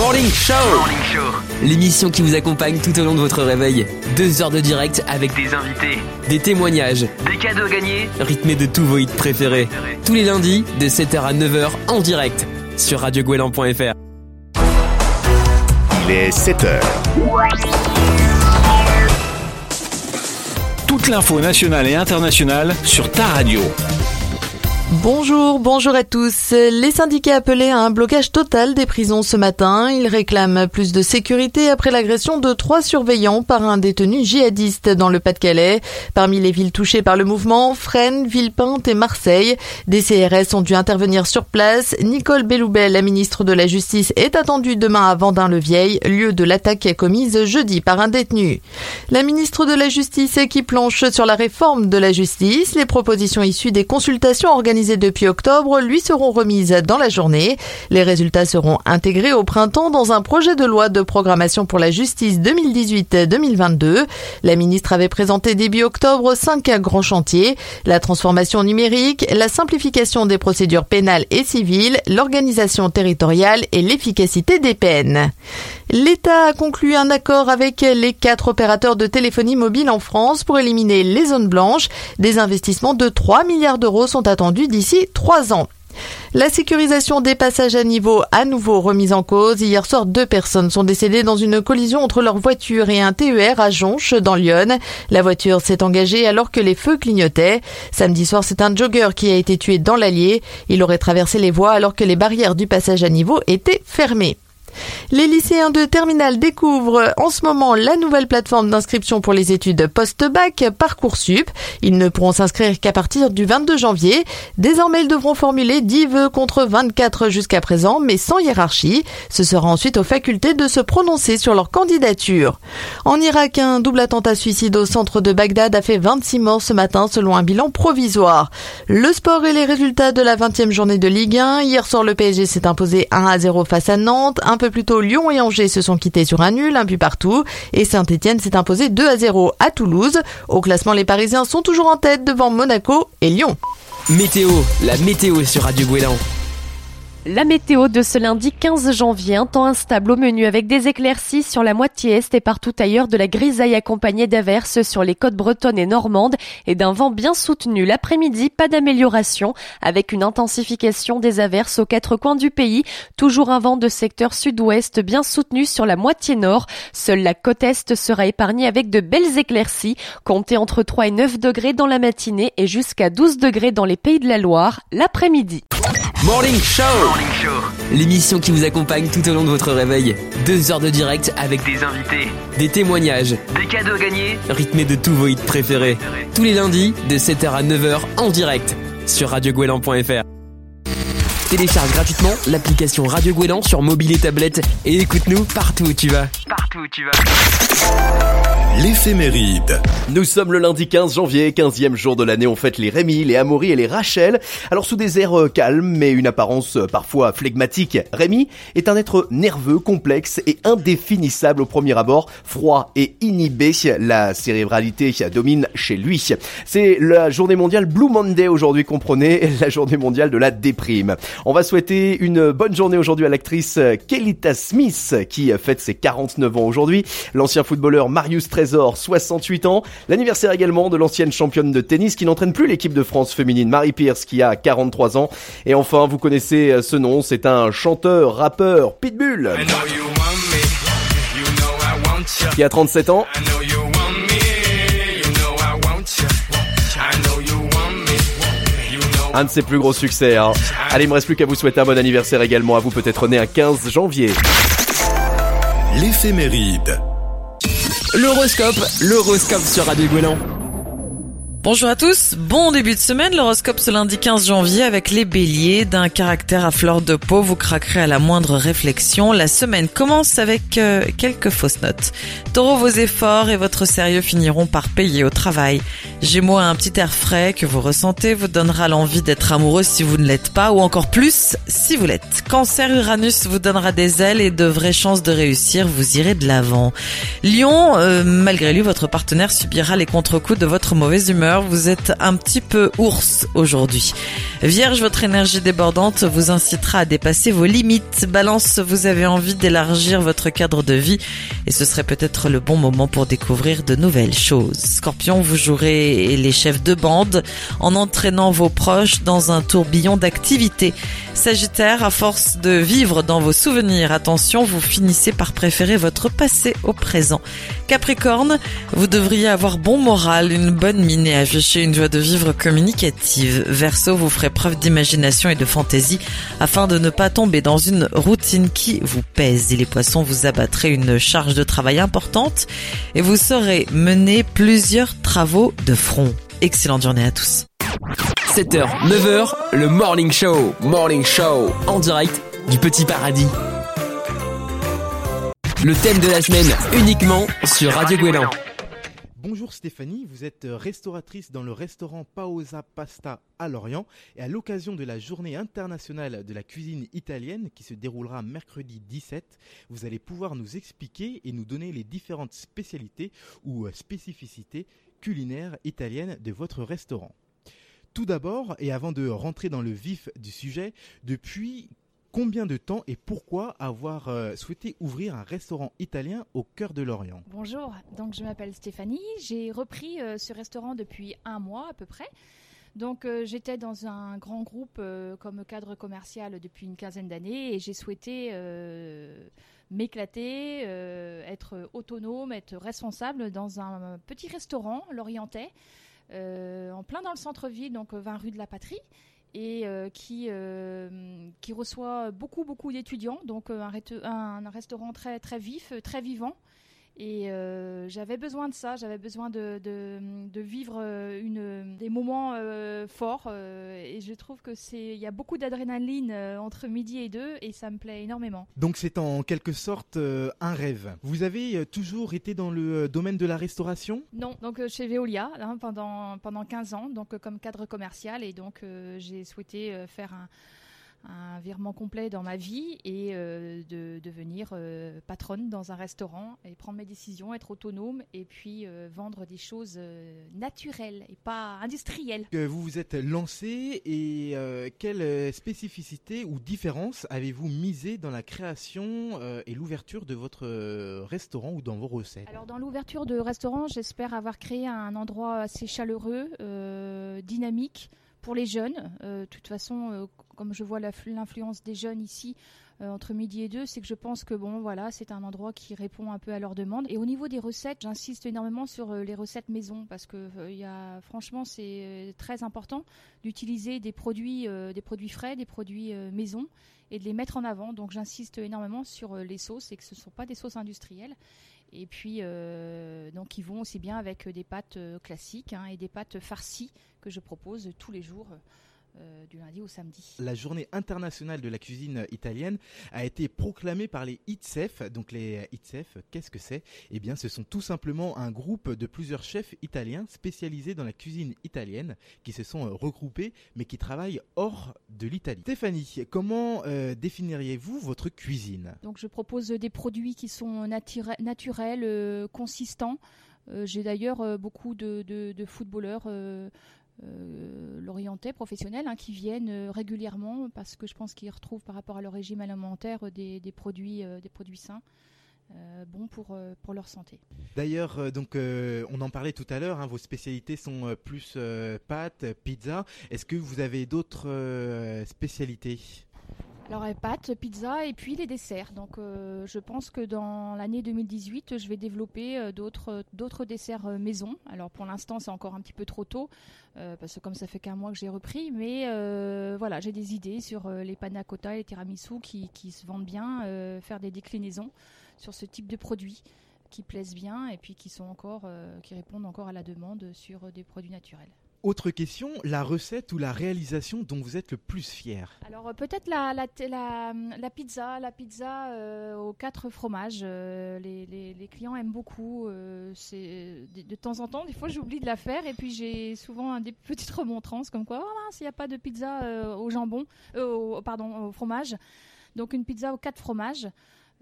Morning Show. L'émission qui vous accompagne tout au long de votre réveil. Deux heures de direct avec Des invités, des témoignages, des cadeaux gagnés. rythmés de tous vos hits préférés. Tous les lundis, de 7h à 9h en direct sur radiogouelan.fr. Il est 7 heures. Toute l'info nationale et internationale sur ta radio. Bonjour, bonjour à tous. Les syndicats appelaient à un blocage total des prisons ce matin. Ils réclament plus de sécurité après l'agression de trois surveillants par un détenu djihadiste dans le Pas-de-Calais. Parmi les villes touchées par le mouvement, Fresnes, Villepinte et Marseille. Des CRS ont dû intervenir sur place. Nicole Belloubet, la ministre de la Justice, est attendue demain à Vendin-le-Vieil, lieu de l'attaque commise jeudi par un détenu. La ministre de la Justice qui planche sur la réforme de la justice. Les propositions issues des consultations organisées depuis octobre lui seront remises dans la journée. Les résultats seront intégrés au printemps dans un projet de loi de programmation pour la justice 2018-2022. La ministre avait présenté début octobre cinq grands chantiers. La transformation numérique, la simplification des procédures pénales et civiles, l'organisation territoriale et l'efficacité des peines. L'État a conclu un accord avec les quatre opérateurs de téléphonie mobile en France pour éliminer les zones blanches. Des investissements de 3 milliards d'euros sont attendus d'ici trois ans. La sécurisation des passages à niveau à nouveau remise en cause. Hier soir, deux personnes sont décédées dans une collision entre leur voiture et un TER à Jonche, dans Lyon. La voiture s'est engagée alors que les feux clignotaient. Samedi soir, c'est un jogger qui a été tué dans l'Allier. Il aurait traversé les voies alors que les barrières du passage à niveau étaient fermées. Les lycéens de Terminal découvrent en ce moment la nouvelle plateforme d'inscription pour les études post-bac Parcoursup. Ils ne pourront s'inscrire qu'à partir du 22 janvier. Désormais, ils devront formuler 10 vœux contre 24 jusqu'à présent, mais sans hiérarchie. Ce sera ensuite aux facultés de se prononcer sur leur candidature. En Irak, un double attentat suicide au centre de Bagdad a fait 26 morts ce matin selon un bilan provisoire. Le sport et les résultats de la 20e journée de Ligue 1. Hier soir, le PSG s'est imposé 1 à 0 face à Nantes. Peu plus tôt, Lyon et Angers se sont quittés sur un nul, un but partout. Et Saint-Etienne s'est imposé 2 à 0 à Toulouse. Au classement, les Parisiens sont toujours en tête devant Monaco et Lyon. Météo, la météo sur Radio Gouélan. La météo de ce lundi 15 janvier, un temps instable au menu avec des éclaircies sur la moitié est et partout ailleurs de la grisaille accompagnée d'averses sur les côtes bretonnes et normandes et d'un vent bien soutenu. L'après-midi, pas d'amélioration avec une intensification des averses aux quatre coins du pays. Toujours un vent de secteur sud-ouest bien soutenu sur la moitié nord. Seule la côte est sera épargnée avec de belles éclaircies. Comptez entre 3 et 9 degrés dans la matinée et jusqu'à 12 degrés dans les pays de la Loire l'après-midi. Morning Show. Morning Show, L'émission qui vous accompagne tout au long de votre réveil. Deux heures de direct avec des invités, des témoignages, des cadeaux gagnés. rythmés de tous vos hits préférés. Tous les lundis, de 7h à 9h en direct sur radiogouelan.fr. Télécharge gratuitement l'application Radio Gouélan sur mobile et tablette et écoute-nous partout où tu vas. Partout où tu vas. L'éphéméride. Nous sommes le lundi 15 janvier, 15e jour de l'année, on fête les Rémi, les Amaury et les Rachel. Alors sous des airs euh, calmes mais une apparence euh, parfois flegmatique, Rémi est un être nerveux, complexe et indéfinissable au premier abord, froid et inhibé. La cérébralité domine chez lui. C'est la journée mondiale Blue Monday aujourd'hui, comprenez, la journée mondiale de la déprime. On va souhaiter une bonne journée aujourd'hui à l'actrice Kelita Smith qui fête ses 49 ans aujourd'hui, l'ancien footballeur Marius Trésor, 68 ans, l'anniversaire également de l'ancienne championne de tennis qui n'entraîne plus l'équipe de France féminine, Marie Pierce, qui a 43 ans. Et enfin, vous connaissez ce nom, c'est un chanteur, rappeur, Pitbull, qui a 37 ans. Un de ses plus gros succès. Hein. Allez, il me reste plus qu'à vous souhaiter un bon anniversaire également à vous, peut-être né un 15 janvier. L'éphéméride. L'horoscope, l'horoscope sur Radio. Bonjour à tous, bon début de semaine, l'horoscope ce lundi 15 janvier avec les béliers, d'un caractère à fleur de peau, vous craquerez à la moindre réflexion. La semaine commence avec euh, quelques fausses notes. Taureau, vos efforts et votre sérieux finiront par payer au travail. Gémeaux, un petit air frais que vous ressentez vous donnera l'envie d'être amoureux si vous ne l'êtes pas ou encore plus si vous l'êtes. Cancer, Uranus vous donnera des ailes et de vraies chances de réussir, vous irez de l'avant. Lion, euh, malgré lui, votre partenaire subira les contre-coups de votre mauvaise humeur vous êtes un petit peu ours aujourd'hui. Vierge, votre énergie débordante vous incitera à dépasser vos limites. Balance, vous avez envie d'élargir votre cadre de vie et ce serait peut-être le bon moment pour découvrir de nouvelles choses. Scorpion, vous jouerez les chefs de bande en entraînant vos proches dans un tourbillon d'activités. Sagittaire, à force de vivre dans vos souvenirs, attention, vous finissez par préférer votre passé au présent. Capricorne, vous devriez avoir bon moral, une bonne mine et afficher une joie de vivre communicative. Verseau, vous ferez preuve d'imagination et de fantaisie afin de ne pas tomber dans une routine qui vous pèse. Et les poissons, vous abattrez une charge de travail importante et vous saurez mener plusieurs travaux de front. Excellente journée à tous. 7h, 9h, le Morning Show. Morning Show. En direct du Petit Paradis. Le thème de la semaine uniquement sur Radio Guélan. Bonjour Stéphanie, vous êtes restauratrice dans le restaurant Paosa Pasta à Lorient et à l'occasion de la journée internationale de la cuisine italienne qui se déroulera mercredi 17, vous allez pouvoir nous expliquer et nous donner les différentes spécialités ou spécificités culinaires italiennes de votre restaurant. Tout d'abord, et avant de rentrer dans le vif du sujet, depuis combien de temps et pourquoi avoir euh, souhaité ouvrir un restaurant italien au cœur de l'Orient? Bonjour, donc je m'appelle Stéphanie, j'ai repris euh, ce restaurant depuis un mois à peu près. Donc euh, j'étais dans un grand groupe comme cadre commercial depuis une quinzaine d'années et j'ai souhaité m'éclater, être autonome, être responsable dans un petit restaurant lorientais en plein dans le centre-ville, donc 20 euh, rue de la Patrie et euh, qui qui reçoit beaucoup beaucoup d'étudiants. Donc un, un, restaurant très très vif très vivant et euh, j'avais besoin de ça, j'avais besoin de, de, vivre euh, une, des moments euh, forts. et je trouve que c'est, il y a beaucoup d'adrénaline entre midi et deux, et ça me plaît énormément. Donc c'est en quelque sorte un rêve. Vous avez toujours été dans le domaine de la restauration? Non, donc chez Veolia hein, pendant pendant 15 ans, donc comme cadre commercial, et donc j'ai souhaité faire un un virement complet dans ma vie et euh, de devenir euh, patronne dans un restaurant et prendre mes décisions, être autonome et puis euh, vendre des choses naturelles et pas industrielles. Vous vous êtes lancé et quelle spécificité ou différence avez-vous misé dans la création et l'ouverture de votre restaurant ou dans vos recettes? Alors dans l'ouverture de restaurant, j'espère avoir créé un endroit assez chaleureux, dynamique pour les jeunes. De toute façon, comme je vois l'influence des jeunes ici euh, entre midi et deux, c'est que je pense que bon, voilà, c'est un endroit qui répond un peu à leurs demandes. Et au niveau des recettes, j'insiste énormément sur euh, les recettes maison parce que euh, y a, franchement, c'est très important d'utiliser des produits, des produits frais, des produits maison et de les mettre en avant. Donc j'insiste énormément sur les sauces et que ce ne sont pas des sauces industrielles. Et puis, donc, ils vont aussi bien avec des pâtes classiques hein, et des pâtes farcies que je propose tous les jours euh, du lundi au samedi. La journée internationale de la cuisine italienne a été proclamée par les ITSEF. Donc les ITSEF, qu'est-ce que c'est? Eh bien, ce sont tout simplement un groupe de plusieurs chefs italiens spécialisés dans la cuisine italienne qui se sont euh, regroupés mais qui travaillent hors de l'Italie. Stéphanie, comment euh, définiriez-vous votre cuisine? Donc je propose des produits qui sont naturels, consistants. J'ai d'ailleurs beaucoup de, de footballeurs euh, l'orientais professionnels hein, qui viennent euh, régulièrement parce que je pense qu'ils retrouvent par rapport à leur régime alimentaire des, produits, des produits sains. bons pour, pour leur santé. D'ailleurs, donc on en parlait tout à l'heure, hein, vos spécialités sont plus pâtes, pizza. Est-ce que vous avez d'autres spécialités? Alors pâtes, pizza et puis les desserts. Donc euh, je pense que dans l'année 2018, je vais développer euh, d'autres desserts euh, maison. Alors pour l'instant, c'est encore un petit peu trop tôt parce que comme ça fait qu'un mois que j'ai repris, mais voilà, j'ai des idées sur les panna cotta et les tiramisu qui, qui se vendent bien, faire des déclinaisons sur ce type de produits qui plaisent bien et puis qui sont encore qui répondent encore à la demande sur des produits naturels. Autre question, la recette ou la réalisation dont vous êtes le plus fier Alors euh, peut-être la, la, la, pizza, la pizza euh, aux quatre fromages. Euh, les, les, clients aiment beaucoup. c'est de, temps en temps, des fois j'oublie de la faire et puis j'ai souvent des petites remontrances comme quoi, oh il n'y a pas de pizza au jambon, au, pardon, au fromage. Donc une pizza aux quatre fromages.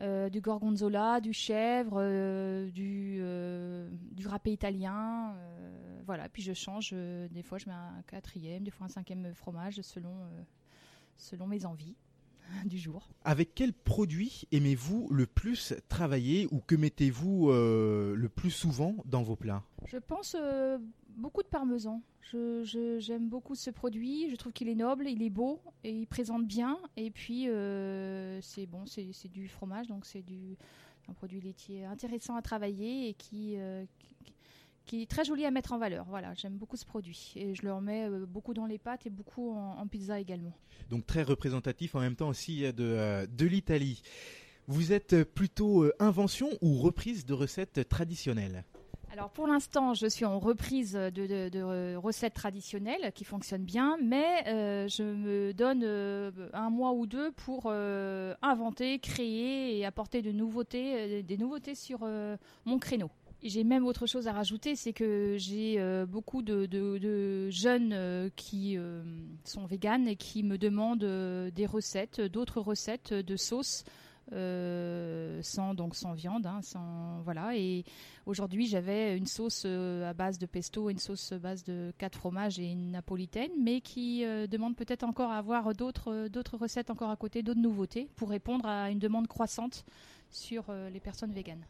Euh, du gorgonzola, du chèvre, euh, du, euh, du râpé italien. voilà, puis je change. des fois, je mets un quatrième, des fois un cinquième fromage selon, selon mes envies du jour. Avec quel produit aimez-vous le plus travailler ou que mettez-vous euh, le plus souvent dans vos plats? Je pense euh, beaucoup de parmesan. Je- je- J'aime beaucoup ce produit. Je trouve qu'il est noble, il est beau et il présente bien. Et puis, euh, c'est bon, c'est du fromage, donc c'est un produit laitier intéressant à travailler et qui, qui, qui est très joli à mettre en valeur. Voilà, j'aime beaucoup ce produit. Et je le remets euh, beaucoup dans les pâtes et beaucoup en, en pizza également. Donc très représentatif en même temps aussi euh, de, de l'Italie. Vous êtes plutôt euh, invention ou reprise de recettes traditionnelles? Alors pour l'instant, je suis en reprise de, de- de, recettes traditionnelles qui fonctionnent bien, mais euh, je me donne euh, un mois ou deux pour euh, inventer, créer et apporter de nouveautés, des nouveautés sur mon créneau. J'ai même autre chose à rajouter, c'est que j'ai euh, beaucoup de, jeunes euh, qui euh, sont véganes et qui me demandent des recettes, d'autres recettes de sauces sans donc sans viande, hein, sans voilà. Et aujourd'hui, j'avais une sauce à base de pesto, une sauce à base de quatre fromages et une napolitaine, mais qui demande peut-être encore à avoir d'autres d'autres recettes encore à côté, d'autres nouveautés pour répondre à une demande croissante sur euh, les personnes véganes.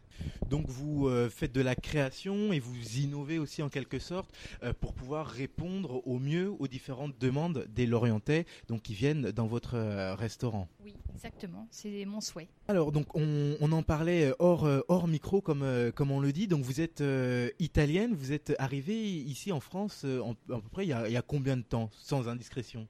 Donc vous euh, faites de la création et vous innovez aussi en quelque sorte euh, pour pouvoir répondre au mieux aux différentes demandes des Lorientais donc qui viennent dans votre restaurant. Oui, exactement, c'est mon souhait. Alors donc on, on en parlait hors, hors micro comme, comme on le dit, donc vous êtes euh, italienne, vous êtes arrivée ici en France en- à peu près il y, a, il y a combien de temps? Sans indiscrétion?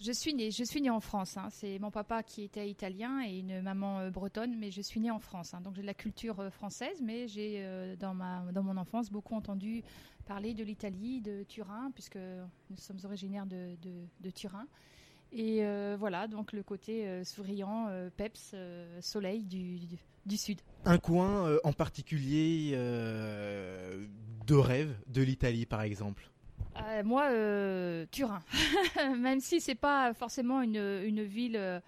Je suis née, je suis née en France. hein. C'est mon papa qui était italien et une maman euh, bretonne, mais je suis née en France. hein. Donc j'ai de la culture euh, française, mais j'ai euh, dans dans mon enfance beaucoup entendu parler de l'Italie, de Turin, puisque nous sommes originaires de, de, Turin. Et voilà, donc le côté souriant, euh, peps, soleil du, du, sud. Un coin en particulier de rêve de l'Italie par exemple? Euh, moi, euh, Turin. Même si c'est pas forcément une, une ville. euh,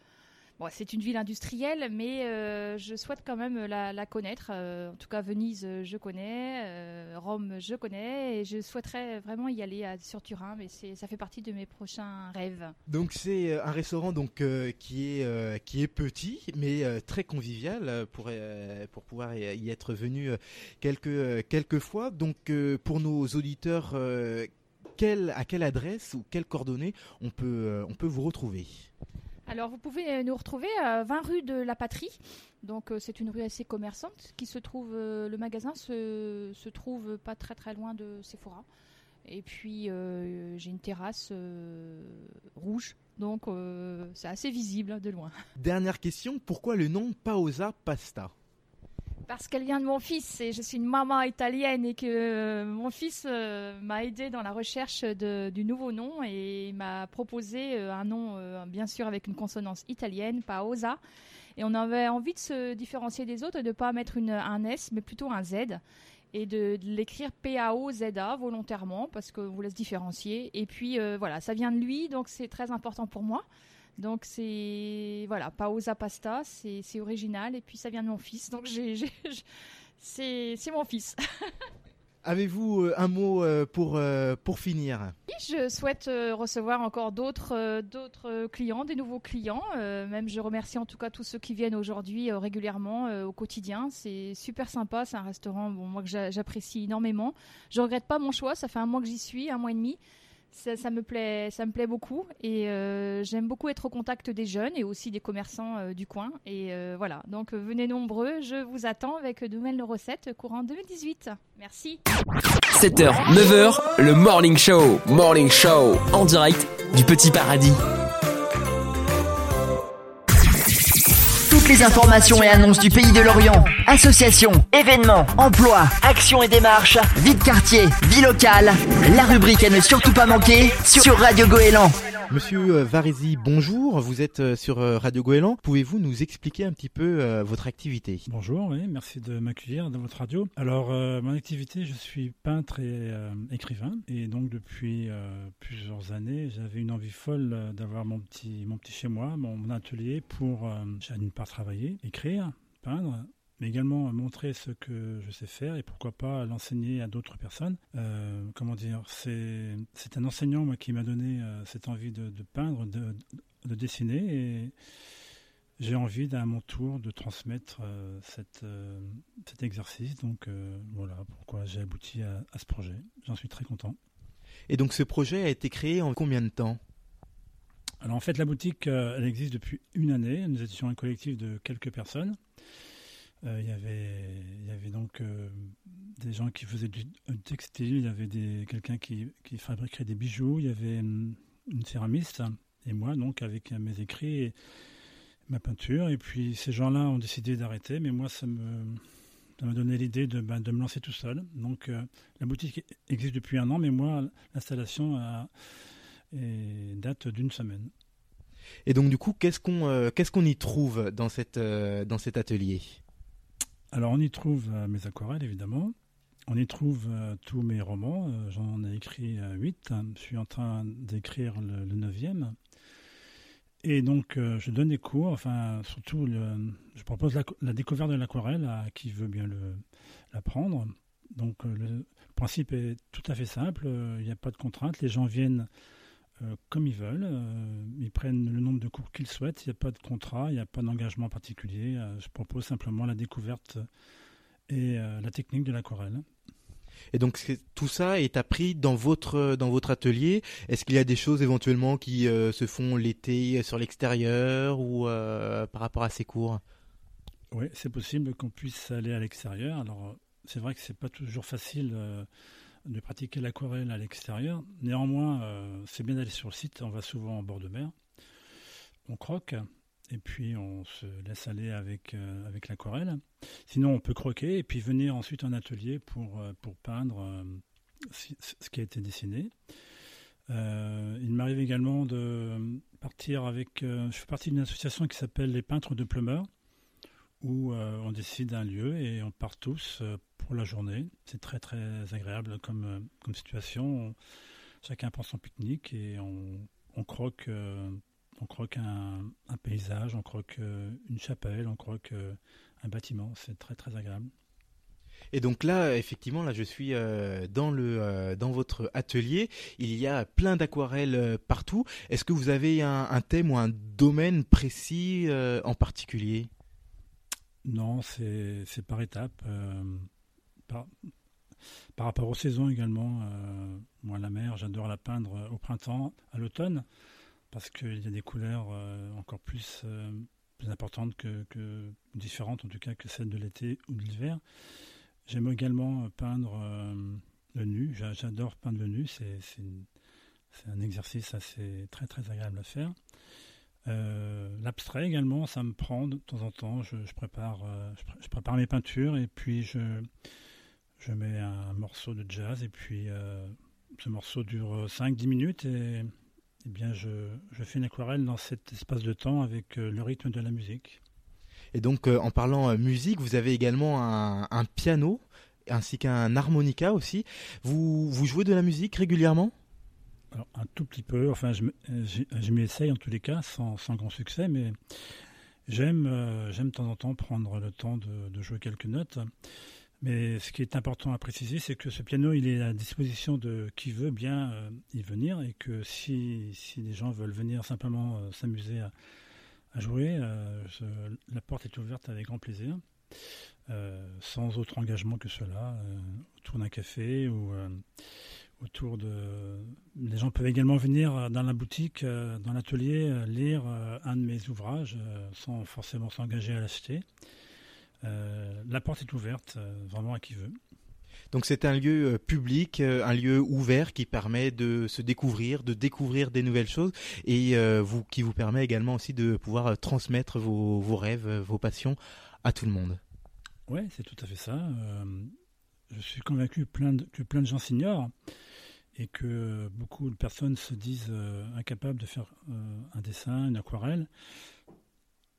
bon, c'est une ville industrielle, mais je souhaite quand même la, connaître. En tout cas, Venise, je connais. Rome, je connais. Et je souhaiterais vraiment y aller sur Turin, mais ça fait partie de mes prochains rêves. Donc c'est un restaurant donc qui est qui est petit mais très convivial pour pour pouvoir y être venu quelques quelques fois. Donc pour nos auditeurs quelle, à quelle adresse ou quelles coordonnées on peut euh, on peut vous retrouver Alors, vous pouvez euh, nous retrouver à 20 rue de la Patrie. Donc, euh, c'est une rue assez commerçante qui se trouve. le magasin se, se trouve pas très très loin de Sephora. Et puis, euh, j'ai une terrasse euh, rouge. Donc, euh, c'est assez visible de loin. Dernière question, pourquoi le nom Paosa Pasta? Parce qu'elle vient de mon fils et je suis une maman italienne et que euh, mon fils euh, m'a aidé dans la recherche du nouveau nom et m'a proposé euh, un nom bien sûr avec une consonance italienne, Paosa. Et on avait envie de se différencier des autres et de ne pas mettre un S mais plutôt un Z et de, l'écrire P-A-O-Z-A volontairement parce qu'on vous laisse différencier. Et puis voilà, ça vient de lui donc c'est très important pour moi. Donc c'est voilà, Paosa Pasta, c'est c'est original et puis ça vient de mon fils. Donc c'est c'est mon fils. Avez-vous euh, un mot euh, pour euh, pour finir? Je souhaite recevoir encore d'autres d'autres clients, des nouveaux clients. Même je remercie en tout cas tous ceux qui viennent aujourd'hui régulièrement au quotidien. C'est super sympa, c'est un restaurant bon, moi que j'a- j'apprécie énormément. Je regrette pas mon choix, ça fait un mois que j'y suis, un mois et demi. Ça, me plaît, ça me plaît beaucoup et euh, j'aime beaucoup être au contact des jeunes et aussi des commerçants euh, du coin. Et euh, voilà, donc venez nombreux, je vous attends avec de nouvelles recettes courant 2018. Merci. 7h, 9h, le Morning Show. Morning Show en direct du Petit Paradis. Les informations et annonces du pays de l'Orient. Associations, événements, emplois, actions et démarches, vie de quartier, vie locale. La rubrique à ne surtout pas manquer sur Radio Goéland. Monsieur euh, Varese, bonjour, vous êtes euh, sur euh, Radio Goéland. Pouvez-vous nous expliquer un petit peu votre activité? Bonjour, oui, merci de m'accueillir dans votre radio. Alors, mon activité, je suis peintre et écrivain. Et donc, depuis plusieurs années, j'avais une envie folle d'avoir mon petit, chez moi, mon, atelier pour, d'une part, travailler, écrire, peindre, mais également montrer ce que je sais faire et pourquoi pas l'enseigner à d'autres personnes. Euh, comment dire C'est un enseignant moi qui m'a donné euh, cette envie de, de peindre, de, de dessiner et j'ai envie à mon tour de transmettre euh, cette, euh, cet exercice. Donc voilà pourquoi j'ai abouti à, à ce projet. J'en suis très content. Et donc ce projet a été créé en combien de temps? Alors en fait, la boutique, elle existe depuis une année. Nous étions un collectif de quelques personnes. Euh, Il y avait, donc euh, des gens qui faisaient du, du textile, il y avait quelqu'un qui, qui fabriquait des bijoux, il y avait hum, une céramiste et moi donc avec mes écrits et ma peinture. Et puis ces gens-là ont décidé d'arrêter, mais moi ça me ça m'a donné l'idée de, ben, de me lancer tout seul. Donc euh, la boutique existe depuis un an, mais moi l'installation date d'une semaine. Et donc du coup, qu'est-ce qu'on euh, qu'est-ce y trouve dans cette euh, dans cet atelier? Alors on y trouve euh, mes aquarelles évidemment, on y trouve euh, tous mes romans, Euh, j'en ai écrit euh, huit, je suis en train d'écrire le, le neuvième. Et donc je donne des cours, enfin surtout je propose la, la découverte de l'aquarelle à qui veut bien l'apprendre. Donc le principe est tout à fait simple, il n'y a pas de contrainte, les gens viennent euh, comme ils veulent, euh, ils prennent le nombre de cours qu'ils souhaitent, il n'y a pas de contrat, il n'y a pas d'engagement particulier, euh, je propose simplement la découverte et la technique de l'aquarelle. Et donc tout ça est appris dans votre dans votre atelier. Est-ce qu'il y a des choses éventuellement qui se font l'été sur l'extérieur ou par rapport à ces cours? Oui, c'est possible qu'on puisse aller à l'extérieur. Alors, c'est vrai que c'est pas toujours facile de pratiquer l'aquarelle à l'extérieur. Néanmoins, euh, c'est bien d'aller sur le site. On va souvent en bord de mer. On croque et puis on se laisse aller avec, euh, avec l'aquarelle. Sinon, on peut croquer et puis venir ensuite en atelier pour, euh, pour peindre ce qui a été dessiné. Il m'arrive également de partir avec. je fais partie d'une association qui s'appelle les peintres de Plumeur où euh, on décide un lieu et on part tous euh, pour la journée. C'est très très agréable comme, euh, comme situation. On- chacun prend son pique-nique et on, croque, on croque un, paysage, on croque une chapelle, on croque un bâtiment. C'est très très agréable. Et donc là, effectivement, là, je suis dans le dans votre atelier. Il y a plein d'aquarelles partout. Est-ce que vous avez un, thème ou un domaine précis en particulier? Non, c'est par étapes. euh, par, rapport aux saisons également. euh, moi, la mer, j'adore la peindre euh, au printemps, à l'automne, parce qu'il y a des couleurs encore plus, plus importantes que, que différentes, en tout cas, que celles de l'été ou de l'hiver. J'aime également peindre le nu. J'a- J'adore peindre le nu. C'est un exercice assez très très agréable à faire. Euh, L'abstrait également, ça me prend de temps en temps. Je, prépare, euh, je, pré- je prépare mes peintures et puis je, je mets un morceau de jazz et puis euh, ce morceau dure 5-10 minutes et, eh bien je, je fais une aquarelle dans cet espace de temps avec le rythme de la musique. Et donc, en parlant musique, vous avez également un, un piano ainsi qu'un harmonica aussi. Vous vous jouez de la musique régulièrement? Un tout petit peu, enfin, je, m'y essaye en tous les cas, sans, sans grand succès, mais j'aime euh, j'aime de temps en temps prendre le temps de, jouer quelques notes. Mais ce qui est important à préciser, c'est que ce piano, il est à disposition de qui veut bien euh, y venir et que si, si gens veulent venir simplement euh, s'amuser à, jouer, la porte est ouverte avec grand plaisir, sans autre engagement que cela, euh, autour d'un café ou autour de. Les gens peuvent également venir euh, dans la boutique, euh, dans l'atelier, euh, lire un de mes ouvrages sans forcément s'engager à l'acheter. La porte est ouverte, vraiment à qui veut. Donc c'est un lieu public, un lieu ouvert qui permet de se découvrir, de découvrir des nouvelles choses et vous, qui vous permet également aussi de pouvoir transmettre vos, vos rêves, vos passions à tout le monde. Ouais, c'est tout à fait ça. Je suis convaincu plein de- que plein de gens s'ignorent et que beaucoup de personnes se disent euh, incapables de faire euh, un dessin, une aquarelle.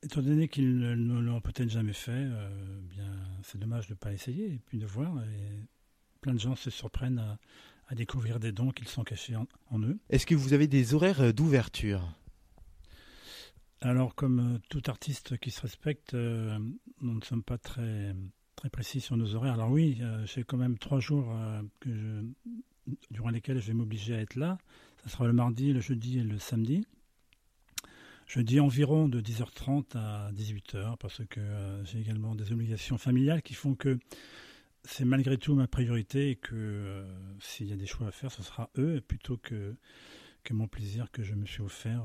Étant donné qu'ils ne, l'ont peut-être jamais fait, euh, bien, c'est dommage de ne pas essayer et puis de voir. Et plein de gens se surprennent à, à découvrir des dons qu'ils sont cachés en, en eux. Est-ce que vous avez des horaires d'ouverture? Alors, comme tout artiste qui se respecte, euh, nous ne sommes pas très, très précis sur nos horaires. Alors oui, euh, j'ai quand même trois jours que je, durant lesquels je vais m'obliger à être là. Ça sera le mardi, le jeudi et le samedi. Jeudi environ de 10h30 à 18h parce que j'ai également des obligations familiales qui font que c'est malgré tout ma priorité et que s'il y a des choix à faire, ce sera eux plutôt que, que mon plaisir que je me suis offert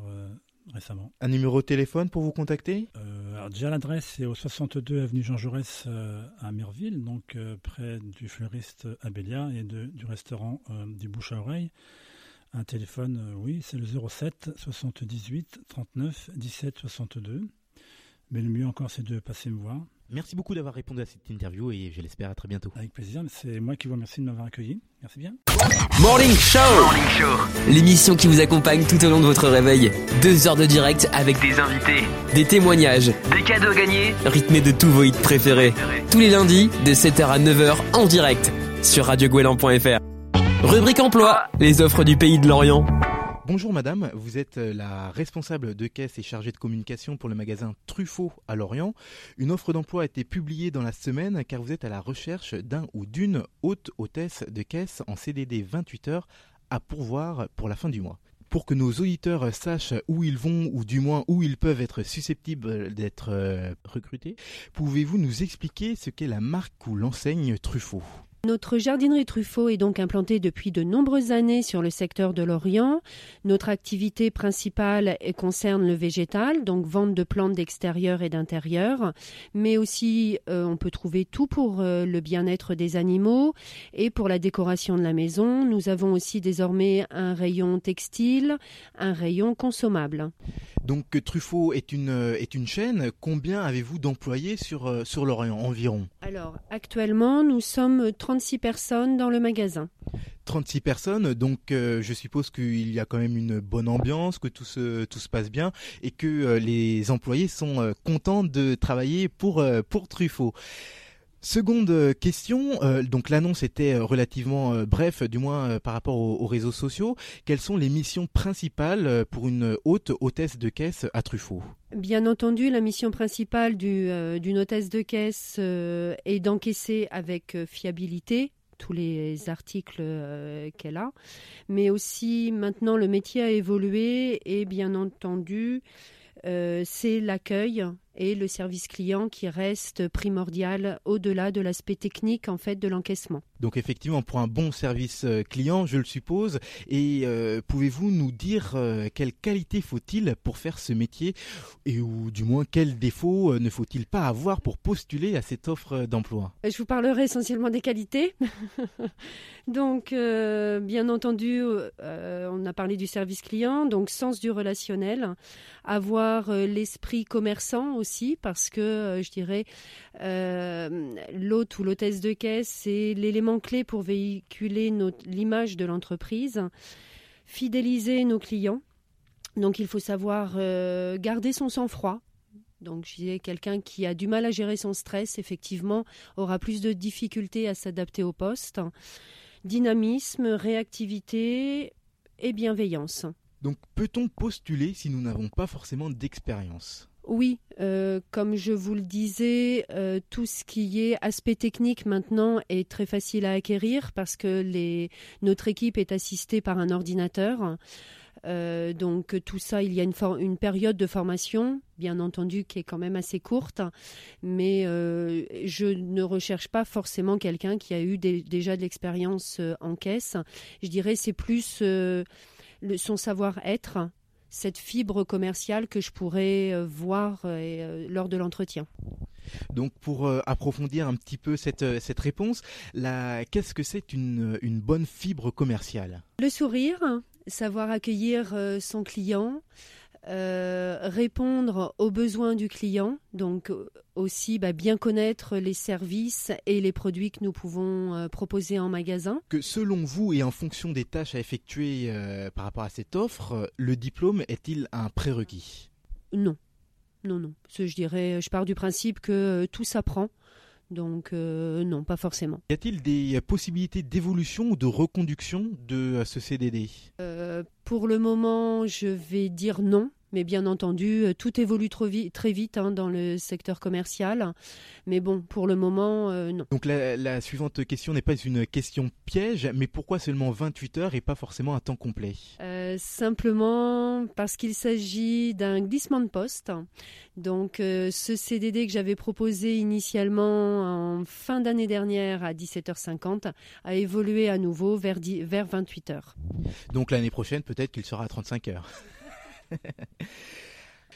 récemment. Un numéro de téléphone pour vous contacter? Euh, alors Déjà l'adresse c'est au 62 avenue Jean Jaurès euh, à Merville, donc euh, près du fleuriste Abélia et de, du restaurant du Bouche à Oreille. Un téléphone, oui, c'est le 07 78 39 17 62. Mais le mieux encore c'est de passer me voir. Merci beaucoup d'avoir répondu à cette interview et je l'espère à très bientôt. Avec plaisir, c'est moi qui vous remercie de m'avoir accueilli. Merci bien. Morning Show, L'émission qui vous accompagne tout au long de votre réveil. Deux heures de direct avec des invités, des témoignages, des cadeaux gagnés, rythmés de tous vos hits préférés. Tous les lundis, de 7h à 9h en direct sur radioguelan.fr. Rubrique emploi, les offres du pays de l'Orient. Bonjour madame, vous êtes euh, la responsable de caisse et chargée de communication pour le magasin Truffaut à Lorient. Une offre d'emploi a été publiée dans la semaine car vous êtes à la recherche d'un ou d'une haute hôtesse de caisse en CDD 28 heures à pourvoir pour la fin du mois. Pour que nos auditeurs sachent où ils vont ou du moins où ils peuvent être susceptibles d'être euh, recrutés, pouvez-vous nous expliquer ce qu'est la marque ou l'enseigne Truffaut? Notre jardinerie Truffaut est donc implantée depuis de nombreuses années sur le secteur de l'Orient. Notre activité principale concerne le végétal, donc vente de plantes d'extérieur et d'intérieur, mais aussi euh, on peut trouver tout pour euh, le bien-être des animaux et pour la décoration de la maison. Nous avons aussi désormais un rayon textile, un rayon consommable. Donc Truffaut est une, euh, est une chaîne. Combien avez-vous d'employés sur, sur l'Orient environ? Alors actuellement nous sommes 36 personnes dans le magasin. 36 personnes, donc euh, je suppose qu'il y a quand même une bonne ambiance, que tout se, passe bien et que euh, les employés sont euh, contents de travailler pour, pour Truffaut. Seconde question, donc l'annonce était relativement bref, du moins par rapport aux, réseaux sociaux. Quelles sont les missions principales pour une haute hôtesse de caisse à Truffaut? Bien entendu, la mission principale d'une hôtesse de caisse est d'encaisser avec fiabilité, tous les articles euh, qu'elle a. Mais aussi maintenant le métier a évolué et bien entendu euh, c'est l'accueil et le service client qui reste primordial au-delà de l'aspect technique en fait de l'encaissement. Donc effectivement pour un bon service euh, client, je le suppose. Et euh, pouvez-vous nous dire quelle qualité faut-il pour faire ce métier? Et ou du moins quels défauts ne faut-il pas avoir pour postuler à cette offre d'emploi? Je vous parlerai essentiellement des qualités. donc bien entendu, on a parlé du service client, donc sens du relationnel, avoir l'esprit commerçant aussi parce que euh, je dirais euh, l'hôte ou l'hôtesse de caisse, c'est l'élément clé pour véhiculer l'image de l'entreprise, fidéliser nos clients. Donc il faut savoir euh, garder son sang-froid, donc, je disais, quelqu'un qui a du mal à gérer son stress, effectivement, aura plus de difficultés à s'adapter au poste. Dynamisme, réactivité et bienveillance. Donc, peut-on postuler si nous n'avons pas forcément d'expérience? Oui, euh, comme je vous le disais, euh, tout ce qui est aspect technique maintenant est très facile à acquérir parce que notre équipe est assistée par un ordinateur. Euh, donc tout ça, il y a une, une, période de formation, bien entendu, qui est quand même assez courte, mais je ne recherche pas forcément quelqu'un qui a eu déjà de l'expérience en caisse. Je dirais c'est plus son savoir-être cette fibre commerciale que je pourrais euh, voir euh, euh, lors de l'entretien. Donc pour approfondir un petit peu cette, cette réponse, qu'est-ce que c'est une, une bonne fibre commerciale? Le sourire, savoir accueillir son client, euh, répondre aux besoins du client, donc euh, aussi bah, bien connaître les services et les produits que nous pouvons euh, proposer en magasin. Que selon vous et en fonction des tâches à effectuer par rapport à cette offre, le diplôme est-il un prérequis? Non, non, non. je dirais, je pars du principe que tout s'apprend. Donc non, pas forcément. Y a-t-il des possibilités d'évolution ou de reconduction de ce CDD Pour le moment, je vais dire non Mais bien entendu, euh, tout évolue trop très vite hein, dans le secteur commercial. Mais bon, pour le moment, euh, non. Donc la, la suivante question n'est pas une question piège, mais pourquoi seulement 28 heures et pas forcément un temps complet? Euh, simplement parce qu'il s'agit d'un glissement de poste. Donc euh, ce CDD que j'avais proposé initialement en fin d'année dernière à 17h50 a évolué à nouveau vers, 10 vers 28 heures. Donc l'année prochaine, peut-être qu'il sera à 35 heures.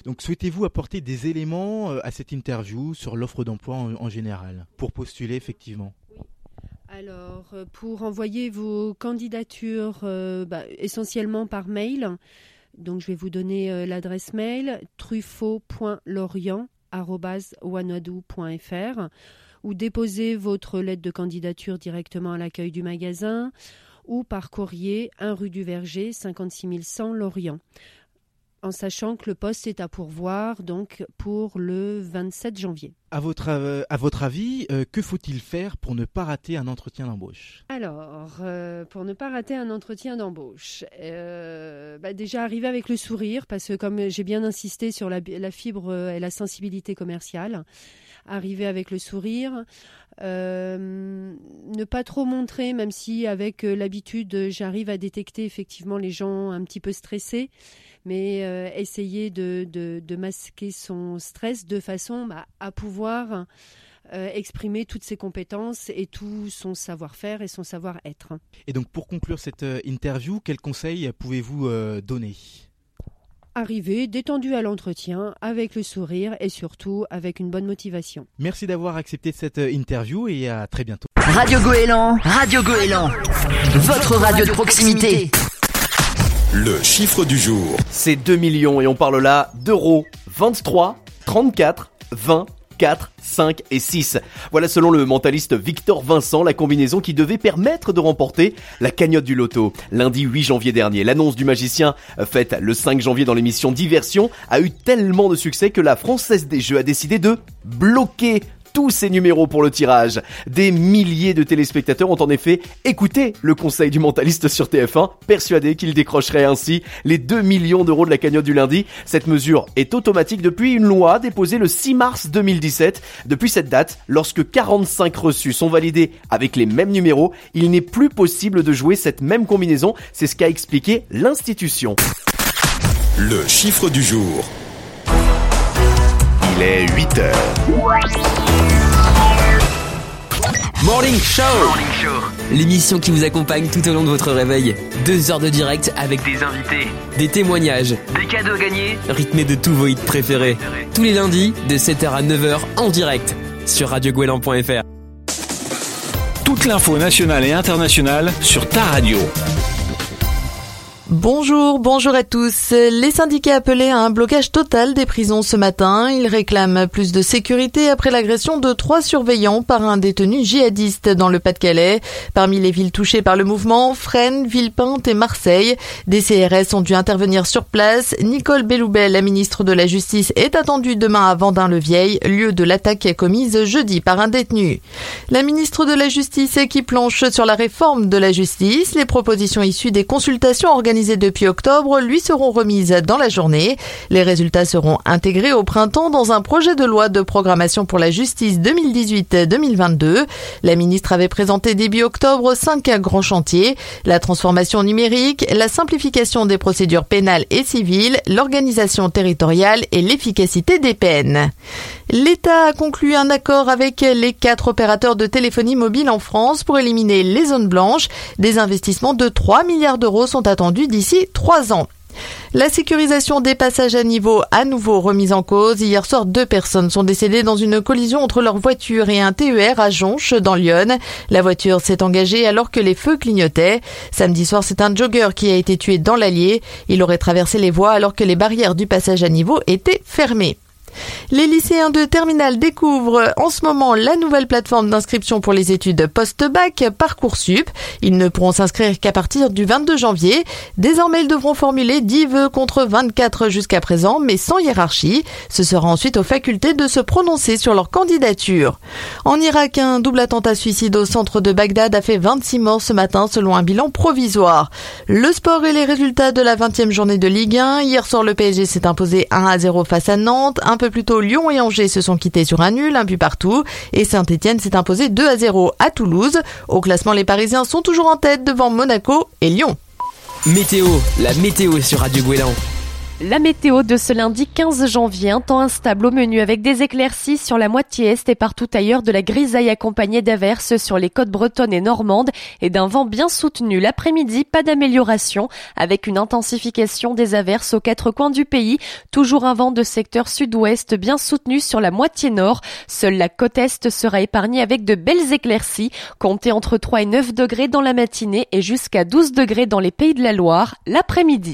Donc souhaitez-vous apporter des éléments euh, à cette interview sur l'offre d'emploi en, général pour postuler effectivement? Alors, euh, pour envoyer vos candidatures euh, bah, essentiellement par mail, donc je vais vous donner l'adresse mail truffaut.lorient@wanadoo.fr ou déposer votre lettre de candidature directement à l'accueil du magasin ou par courrier 1 rue du Verger 56 100 Lorient. En sachant que le poste est à pourvoir donc pour le 27 janvier. À votre, euh, à votre avis, euh, que faut-il faire pour ne pas rater un entretien d'embauche? Alors, euh, pour ne pas rater un entretien d'embauche, euh, bah, déjà arriver avec le sourire, parce que comme j'ai bien insisté sur la, la fibre et la sensibilité commerciale, arriver avec le sourire, euh, ne pas trop montrer, même si avec euh, l'habitude j'arrive à détecter effectivement les gens un petit peu stressés, mais euh, essayer de, masquer son stress de façon bah, à pouvoir exprimer toutes ses compétences et tout son savoir-faire et son savoir-être. Et donc pour conclure cette interview, quels conseils pouvez-vous donner? Arriver détendu à l'entretien, avec le sourire et surtout avec une bonne motivation. Merci d'avoir accepté cette euh, interview et à très bientôt. Radio Goéland, Radio Goéland, votre radio de proximité. Le chiffre du jour. C'est 2 millions et on parle là d'euros. 23, 34, 20, 4, 5 et 6. Voilà selon le mentaliste Victor Vincent la combinaison qui devait permettre de remporter la cagnotte du loto. Lundi 8 janvier dernier, l'annonce du magicien euh, faite le 5 janvier dans l'émission Diversion a eu tellement de succès que la Française des Jeux a décidé de bloquer tous ces numéros pour le tirage. Des milliers de téléspectateurs ont en effet écouté le conseil du mentaliste sur TF1, persuadés qu'il décrocherait ainsi les 2 millions d'euros de la cagnotte du lundi. Cette mesure est automatique depuis une loi déposée le 6 mars 2017. Depuis cette date, lorsque 45 reçus sont validés avec les mêmes numéros, il n'est plus possible de jouer cette même combinaison. C'est ce qu'a expliqué l'institution. Le chiffre du jour. Il est 8 heures. Morning Show L'émission qui vous accompagne tout au long de votre réveil. Deux heures de direct avec Des invités, des témoignages, des cadeaux gagnés. rythmés de tous vos hits préférés. Tous les lundis, de 7h à 9h en direct sur radioguelan.fr. Toute l'info nationale et internationale sur ta radio. Bonjour, bonjour à tous. Les syndicats appelaient à un blocage total des prisons ce matin. Ils réclament plus de sécurité après l'agression de trois surveillants par un détenu djihadiste dans le Pas-de-Calais. Parmi les villes touchées par le mouvement, Fresnes, Villepinte et Marseille. Des CRS ont dû intervenir sur place. Nicole Belloubet, la ministre de la Justice, est attendue demain à Vendin-le-Vieil, lieu de l'attaque commise jeudi par un détenu. La ministre de la Justice qui planche sur la réforme de la justice. Les propositions issues des consultations organisées depuis octobre lui seront remises dans la journée. Les résultats seront intégrés au printemps dans un projet de loi de programmation pour la justice 2018-2022. La ministre avait présenté début octobre cinq grands chantiers. La transformation numérique, la simplification des procédures pénales et civiles, l'organisation territoriale et l'efficacité des peines. L'État a conclu un accord avec les quatre opérateurs de téléphonie mobile en France pour éliminer les zones blanches. Des investissements de 3 milliards d'euros sont attendus d'ici trois ans. La sécurisation des passages à niveau à nouveau remise en cause. Hier soir, deux personnes sont décédées dans une collision entre leur voiture et un TER à Jonche, dans Lyon. La voiture s'est engagée alors que les feux clignotaient. Samedi soir, c'est un jogger qui a été tué dans l'Allier. Il aurait traversé les voies alors que les barrières du passage à niveau étaient fermées. Les lycéens de Terminal découvrent en ce moment la nouvelle plateforme d'inscription pour les études post-bac Parcoursup. Ils ne pourront s'inscrire qu'à partir du 22 janvier. Désormais, ils devront formuler 10 vœux contre 24 jusqu'à présent, mais sans hiérarchie. Ce sera ensuite aux facultés de se prononcer sur leur candidature. En Irak, un double attentat suicide au centre de Bagdad a fait 26 morts ce matin selon un bilan provisoire. Le sport et les résultats de la 20e journée de Ligue 1. Hier soir, le PSG s'est imposé 1 à 0 face à Nantes. Peu plus tôt, Lyon et Angers se sont quittés sur un nul, un but partout. Et Saint-Etienne s'est imposé 2 à 0 à Toulouse. Au classement, les Parisiens sont toujours en tête devant Monaco et Lyon. Météo, la météo sur Radio Gouélan. La météo de ce lundi 15 janvier, un temps instable au menu avec des éclaircies sur la moitié est et partout ailleurs de la grisaille accompagnée d'averses sur les côtes bretonnes et normandes et d'un vent bien soutenu. L'après-midi, pas d'amélioration avec une intensification des averses aux quatre coins du pays. Toujours un vent de secteur sud-ouest bien soutenu sur la moitié nord. Seule la côte est sera épargnée avec de belles éclaircies. Comptez entre 3 et 9 degrés dans la matinée et jusqu'à 12 degrés dans les pays de la Loire l'après-midi.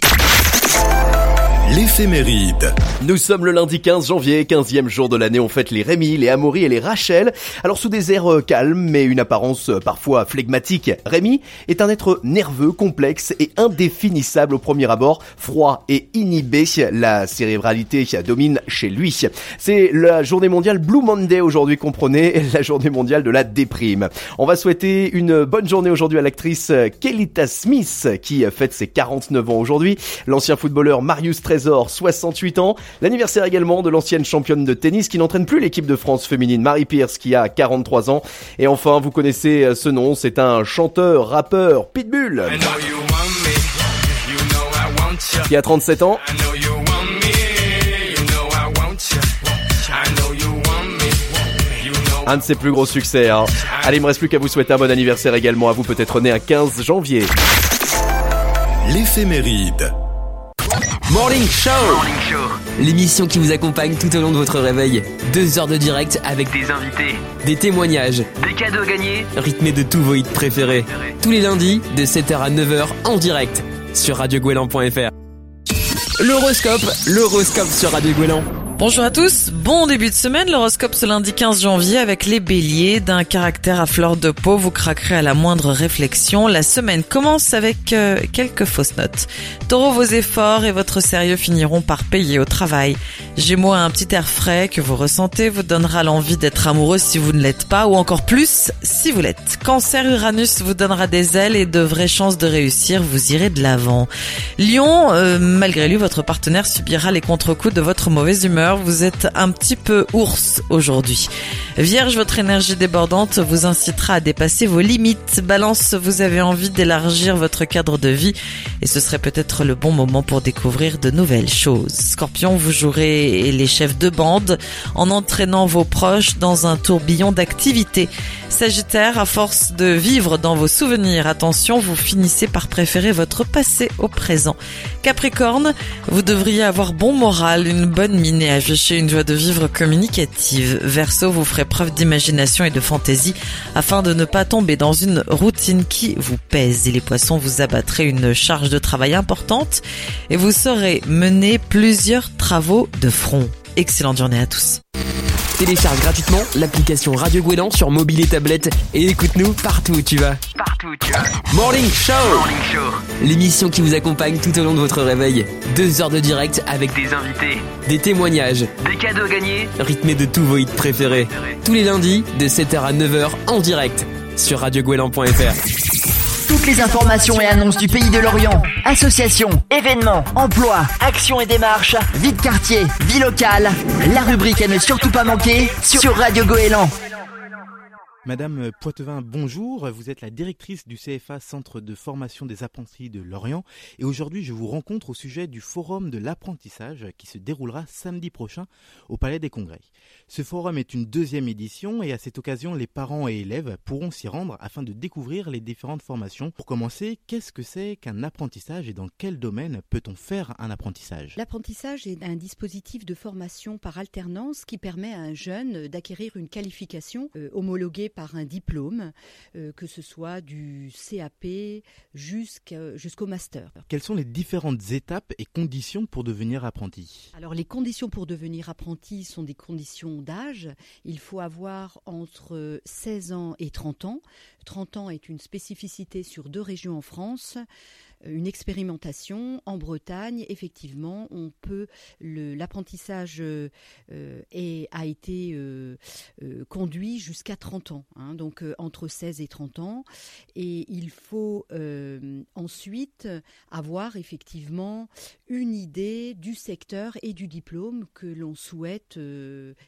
L'éphéméride. Nous sommes le lundi 15 janvier, 15e jour de l'année, on fête les Rémi, les Amaury et les Rachel. Alors sous des airs euh, calmes mais une apparence euh, parfois flegmatique, Rémi est un être nerveux, complexe et indéfinissable au premier abord, froid et inhibé. La cérébralité domine chez lui. C'est la journée mondiale Blue Monday aujourd'hui, comprenez, la journée mondiale de la déprime. On va souhaiter une bonne journée aujourd'hui à l'actrice Kelita Smith qui fête ses 49 ans aujourd'hui, l'ancien footballeur Marius Trésor 68 ans. L'anniversaire également de l'ancienne championne de tennis qui n'entraîne plus l'équipe de France féminine, Marie Pierce, qui a 43 ans. Et enfin, vous connaissez ce nom, c'est un chanteur, rappeur, Pitbull. Qui a 37 ans. Un de ses plus gros succès. Hein. Allez, il me reste plus qu'à vous souhaiter un bon anniversaire également à vous, peut-être né un 15 janvier. L'éphéméride. Morning Show, L'émission qui vous accompagne tout au long de votre réveil. Deux heures de direct avec des invités, des témoignages, des cadeaux gagnés, rythmés de tous vos hits préférés. Tous les lundis, de 7h à 9h en direct sur radiogouélan.fr. L'horoscope, l'horoscope sur Radio Gouélan. Bonjour à tous, bon début de semaine, l'horoscope ce lundi 15 janvier avec les béliers, d'un caractère à fleur de peau, vous craquerez à la moindre réflexion. La semaine commence avec euh, quelques fausses notes. Taureau, vos efforts et votre sérieux finiront par payer au travail. Gémeaux, un petit air frais que vous ressentez vous donnera l'envie d'être amoureux si vous ne l'êtes pas ou encore plus si vous l'êtes. Cancer, Uranus vous donnera des ailes et de vraies chances de réussir, vous irez de l'avant. Lion, euh, malgré lui, votre partenaire subira les contre-coups de votre mauvaise humeur vous êtes un petit peu ours aujourd'hui. Vierge, votre énergie débordante vous incitera à dépasser vos limites. Balance, vous avez envie d'élargir votre cadre de vie et ce serait peut-être le bon moment pour découvrir de nouvelles choses. Scorpion, vous jouerez les chefs de bande en entraînant vos proches dans un tourbillon d'activités. Sagittaire, à force de vivre dans vos souvenirs, attention, vous finissez par préférer votre passé au présent. Capricorne, vous devriez avoir bon moral, une bonne mine afficher une joie de vivre communicative. Verseau, vous ferez preuve d'imagination et de fantaisie afin de ne pas tomber dans une routine qui vous pèse. Et les poissons, vous abattrez une charge de travail importante et vous saurez mener plusieurs travaux de front. Excellente journée à tous. Télécharge gratuitement l'application Radio Gouélan sur mobile et tablette et écoute-nous partout où tu vas. Partout où tu vas. Morning Show, Morning Show. L'émission qui vous accompagne tout au long de votre réveil. Deux heures de direct avec des invités, des témoignages, des cadeaux gagnés, rythmés de tous vos hits préférés. Tous les lundis de 7h à 9h en direct sur radiogouélan.fr. Toutes les informations et annonces du pays de l'Orient. Associations, événements, emplois, actions et démarches, vie de quartier, vie locale. La rubrique à ne surtout pas manquer sur Radio Goéland. Madame Poitevin, bonjour. Vous êtes la directrice du CFA Centre de formation des apprentis de Lorient. Et aujourd'hui, je vous rencontre au sujet du Forum de l'apprentissage qui se déroulera samedi prochain au Palais des Congrès. Ce forum est une deuxième édition et à cette occasion, les parents et élèves pourront s'y rendre afin de découvrir les différentes formations. Pour commencer, qu'est-ce que c'est qu'un apprentissage et dans quel domaine peut-on faire un apprentissage? L'apprentissage est un dispositif de formation par alternance qui permet à un jeune d'acquérir une qualification euh, homologuée par un diplôme, euh, que ce soit du CAP jusqu'au master. Quelles sont les différentes étapes et conditions pour devenir apprenti? Alors les conditions pour devenir apprenti sont des conditions d'âge. Il faut avoir entre 16 ans et 30 ans. 30 ans est une spécificité sur deux régions en France. Une expérimentation en Bretagne, effectivement, on peut l'apprentissage euh, euh, a été euh, conduit jusqu'à 30 ans, hein, donc entre 16 et 30 ans, et il faut ensuite avoir effectivement une idée du secteur et du diplôme que l'on souhaite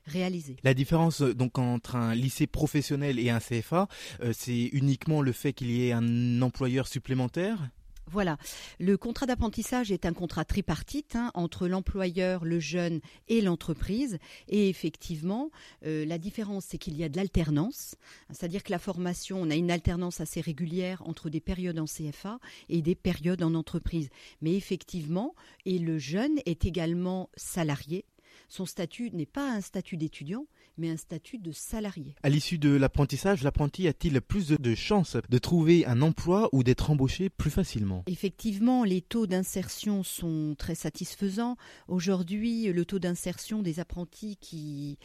réaliser. La différence donc entre un lycée professionnel et un CFA, c'est uniquement le fait qu'il y ait un employeur supplémentaire? Voilà, le contrat d'apprentissage est un contrat tripartite hein, entre l'employeur, le jeune et l'entreprise. Et effectivement, euh, la différence, c'est qu'il y a de l'alternance, c'est-à-dire que la formation, on a une alternance assez régulière entre des périodes en CFA et des périodes en entreprise. Mais effectivement, et le jeune est également salarié. Son statut n'est pas un statut d'étudiant, mais un statut de salarié. À l'issue de l'apprentissage, l'apprenti a-t-il plus de- chances de trouver un emploi ou d'être embauché plus facilement? Effectivement, les taux d'insertion sont très satisfaisants. Aujourd'hui, le taux d'insertion des apprentis qui,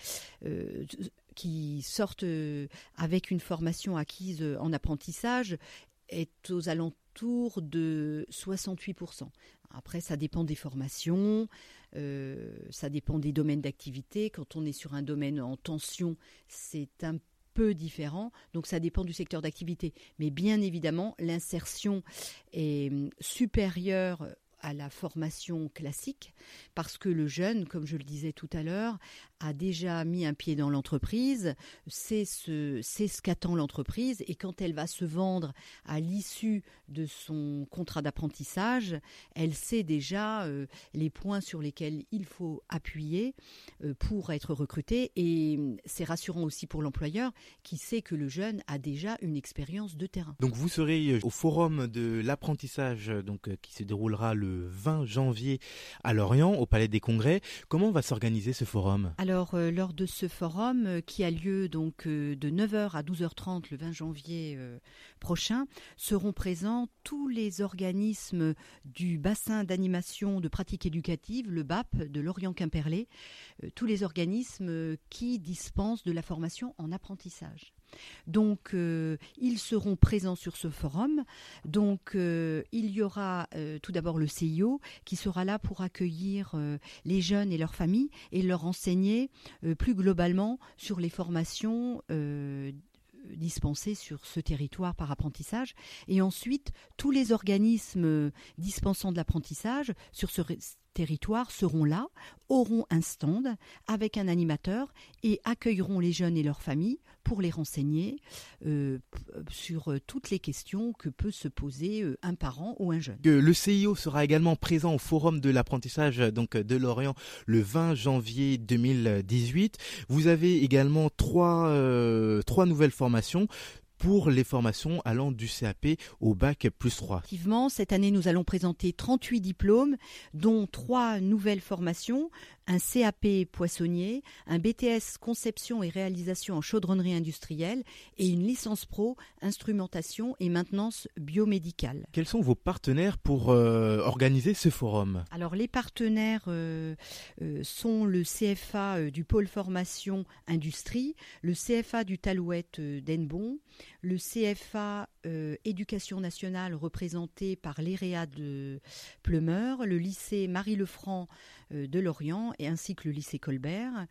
euh, qui sortent avec une formation acquise en apprentissage est aux alentours de 68%. Après, ça dépend des formations, euh, ça dépend des domaines d'activité. Quand on est sur un domaine en tension, c'est un peu différent, donc ça dépend du secteur d'activité. Mais bien évidemment, l'insertion est hum, supérieure à la formation classique parce que le jeune, comme je le disais tout à l'heure, a déjà mis un pied dans l'entreprise, c'est ce, c'est ce qu'attend l'entreprise et quand elle va se vendre à l'issue de son contrat d'apprentissage, elle sait déjà euh, les points sur lesquels il faut appuyer euh, pour être recruté et hum, c'est rassurant aussi pour l'employeur qui sait que le jeune a déjà une expérience de terrain. Donc vous serez euh, au forum de l'apprentissage donc qui se déroulera le 20 janvier à Lorient au Palais des Congrès. Comment va s'organiser ce forum? Alors, euh, lors de ce forum euh, qui a lieu donc euh, de 9h à 12h30 le 20 janvier prochain, seront présents tous les organismes du bassin d'animation de pratique éducative, le BAP de Lorient-Quimperlé, tous les organismes qui dispensent de la formation en apprentissage. Donc, euh, ils seront présents sur ce forum. Donc, euh, il y aura euh, tout d'abord le CIO qui sera là pour accueillir les jeunes et leurs familles et leur enseigner plus globalement sur les formations. dispensées sur ce territoire par apprentissage et ensuite tous les organismes dispensant de l'apprentissage sur ce territoire seront là, auront un stand avec un animateur et accueilleront les jeunes et leurs familles pour les renseigner euh, sur euh, toutes les questions que peut se poser euh, un parent ou un jeune. Le CIO sera également présent au forum de l'apprentissage donc de Lorient le 20 janvier 2018. Vous avez également trois trois nouvelles formations pour les formations allant du CAP au bac plus 3. Effectivement, cette année, nous allons présenter 38 diplômes, dont trois nouvelles formations, un CAP poissonnier, un BTS conception et réalisation en chaudronnerie industrielle et une licence pro instrumentation et maintenance biomédicale. Quels sont vos partenaires pour euh, organiser ce forum? Alors les partenaires euh, euh, sont le CFA du pôle formation industrie, le CFA du Talouette d'Enbon, le CFA euh, éducation nationale représenté par l'EREA de Pleumeur, le lycée Marie-Lefranc euh, de Lorient et ainsi que le lycée Colbert,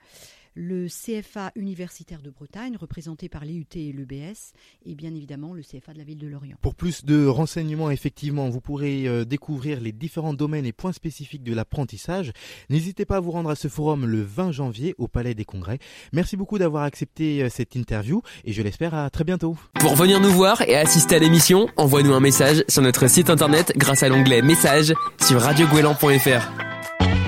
le CFA universitaire de Bretagne représenté par l'EUT et l'EBS et bien évidemment le CFA de la ville de Lorient. Pour plus de renseignements, effectivement, vous pourrez euh, découvrir les différents domaines et points spécifiques de l'apprentissage. N'hésitez pas à vous rendre à ce forum le 20 janvier au Palais des Congrès. Merci beaucoup d'avoir accepté euh, cette interview et je l'espère à très bientôt. Pour venir nous voir et assister à l'émission, envoie-nous un message sur notre site internet grâce à l'onglet Messages sur radiogouélan.fr.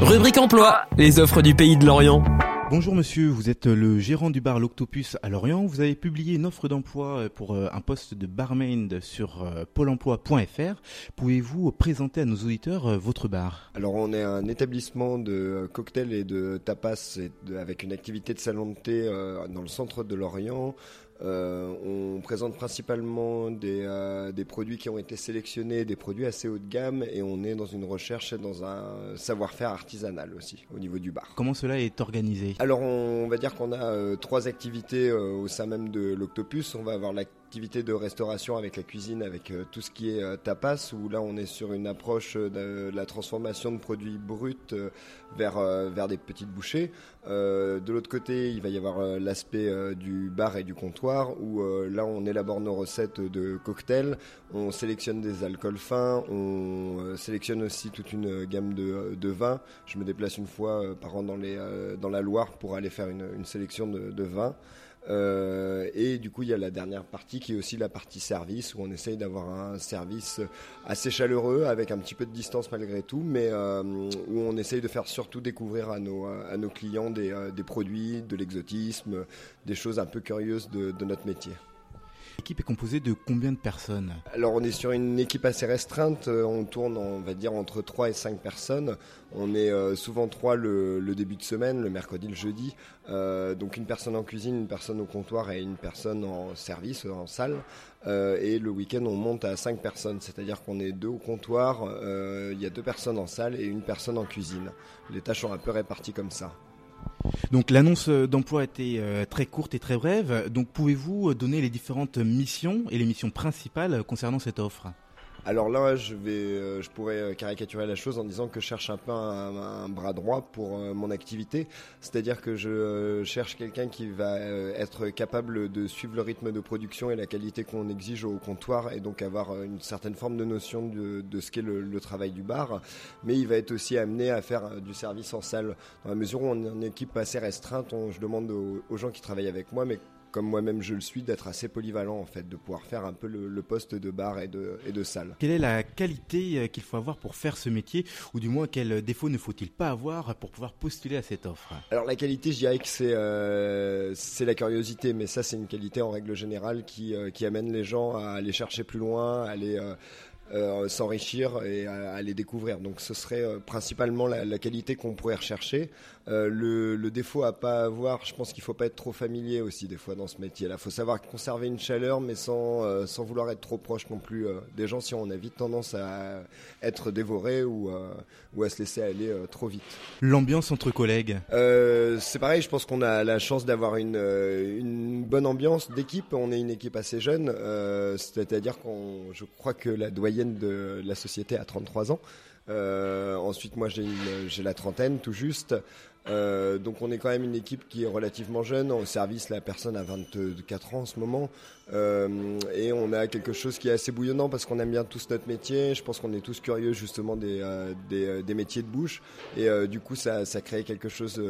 Rubrique emploi, les offres du pays de Lorient. Bonjour monsieur, vous êtes le gérant du bar L'Octopus à Lorient. Vous avez publié une offre d'emploi euh, pour euh, un poste de barmaid sur euh, pôle emploi.fr. Pouvez-vous présenter à nos auditeurs votre bar? Alors on est un établissement de cocktails et de tapas avec une activité de salon de thé dans le centre de Lorient. On présente principalement des, des produits qui ont été sélectionnés, des produits assez haut de gamme, et on est dans une recherche et dans un savoir-faire artisanal aussi au niveau du bar. Comment cela est organisé? Alors on va dire qu'on a trois activités au sein même de l'Octopus. On va avoir l'activité de restauration avec la cuisine, avec tout ce qui est tapas, où là on est sur une approche de la transformation de produits bruts vers, vers des petites bouchées. de l'autre côté, il va y avoir l'aspect du bar et du comptoir, où là on élabore nos recettes de cocktails, on sélectionne des alcools fins, on sélectionne aussi toute une gamme de, de vins. Je me déplace une fois par an dans, les, dans la Loire pour aller faire une, sélection de vins. Euh, et du coup, il y a la dernière partie qui est aussi la partie service où on essaye d'avoir un service assez chaleureux avec un petit peu de distance malgré tout, mais euh, où on essaye de faire surtout découvrir à nos, clients des, euh, des produits, de l'exotisme, des choses un peu curieuses de notre métier. L'équipe est composée de combien de personnes? Alors on est sur une équipe assez restreinte, on tourne on va dire entre 3 et 5 personnes. On est euh, souvent 3 le, début de semaine, le mercredi, le jeudi. Euh, donc une personne en cuisine, une personne au comptoir et une personne en service, en salle. Euh, et le week-end on monte à 5 personnes, c'est-à-dire qu'on est deux au comptoir, euh, il y a deux personnes en salle et une personne en cuisine. Les tâches sont un peu réparties comme ça. Donc l'annonce d'emploi était euh, très courte et très brève. Donc pouvez-vous donner les différentes missions et les missions principales concernant cette offre? Alors là, je vais, euh, je pourrais euh, caricaturer la chose en disant que je cherche un peu un, bras droit pour euh, mon activité, c'est-à-dire que je cherche quelqu'un qui va être capable de suivre le rythme de production et la qualité qu'on exige au comptoir et donc avoir une certaine forme de notion de, ce qu'est le, le, travail du bar, mais il va être aussi amené à faire du service en salle dans la mesure où on est une équipe assez restreinte. On, je demande aux, aux gens qui travaillent avec moi, mais comme moi-même je le suis, d'être assez polyvalent en fait, de pouvoir faire un peu le, le poste de bar et de, et de salle. Quelle est la qualité qu'il faut avoir pour faire ce métier, ou du moins quel défaut ne faut-il pas avoir pour pouvoir postuler à cette offre? Alors la qualité, je dirais que c'est euh, c'est la curiosité, mais ça c'est une qualité en règle générale qui, euh, qui amène les gens à aller chercher plus loin, à aller euh, euh, s'enrichir et à, à, les découvrir. Donc ce serait euh, principalement la, la qualité qu'on pourrait rechercher. Euh, le, le, défaut à pas avoir, je pense qu'il faut pas être trop familier aussi des fois dans ce métier-là. Il faut savoir conserver une chaleur, mais sans sans vouloir être trop proche non plus des gens. Si on a vite tendance à être dévoré ou ou à se laisser aller trop vite. L'ambiance entre collègues? c'est pareil. Je pense qu'on a la chance d'avoir une une bonne ambiance d'équipe. On est une équipe assez jeune, c'est-à-dire qu'on, je crois que la doyenne de la société a 33 ans. Euh, ensuite, moi, j'ai la trentaine, tout juste. Euh, donc on est quand même une équipe qui est relativement jeune. Au service, la personne a 24 ans en ce moment. Euh, et on a quelque chose qui est assez bouillonnant parce qu'on aime bien tous notre métier. Je pense qu'on est tous curieux justement des, euh, des, des, métiers de bouche. Et du coup, ça, ça crée quelque chose,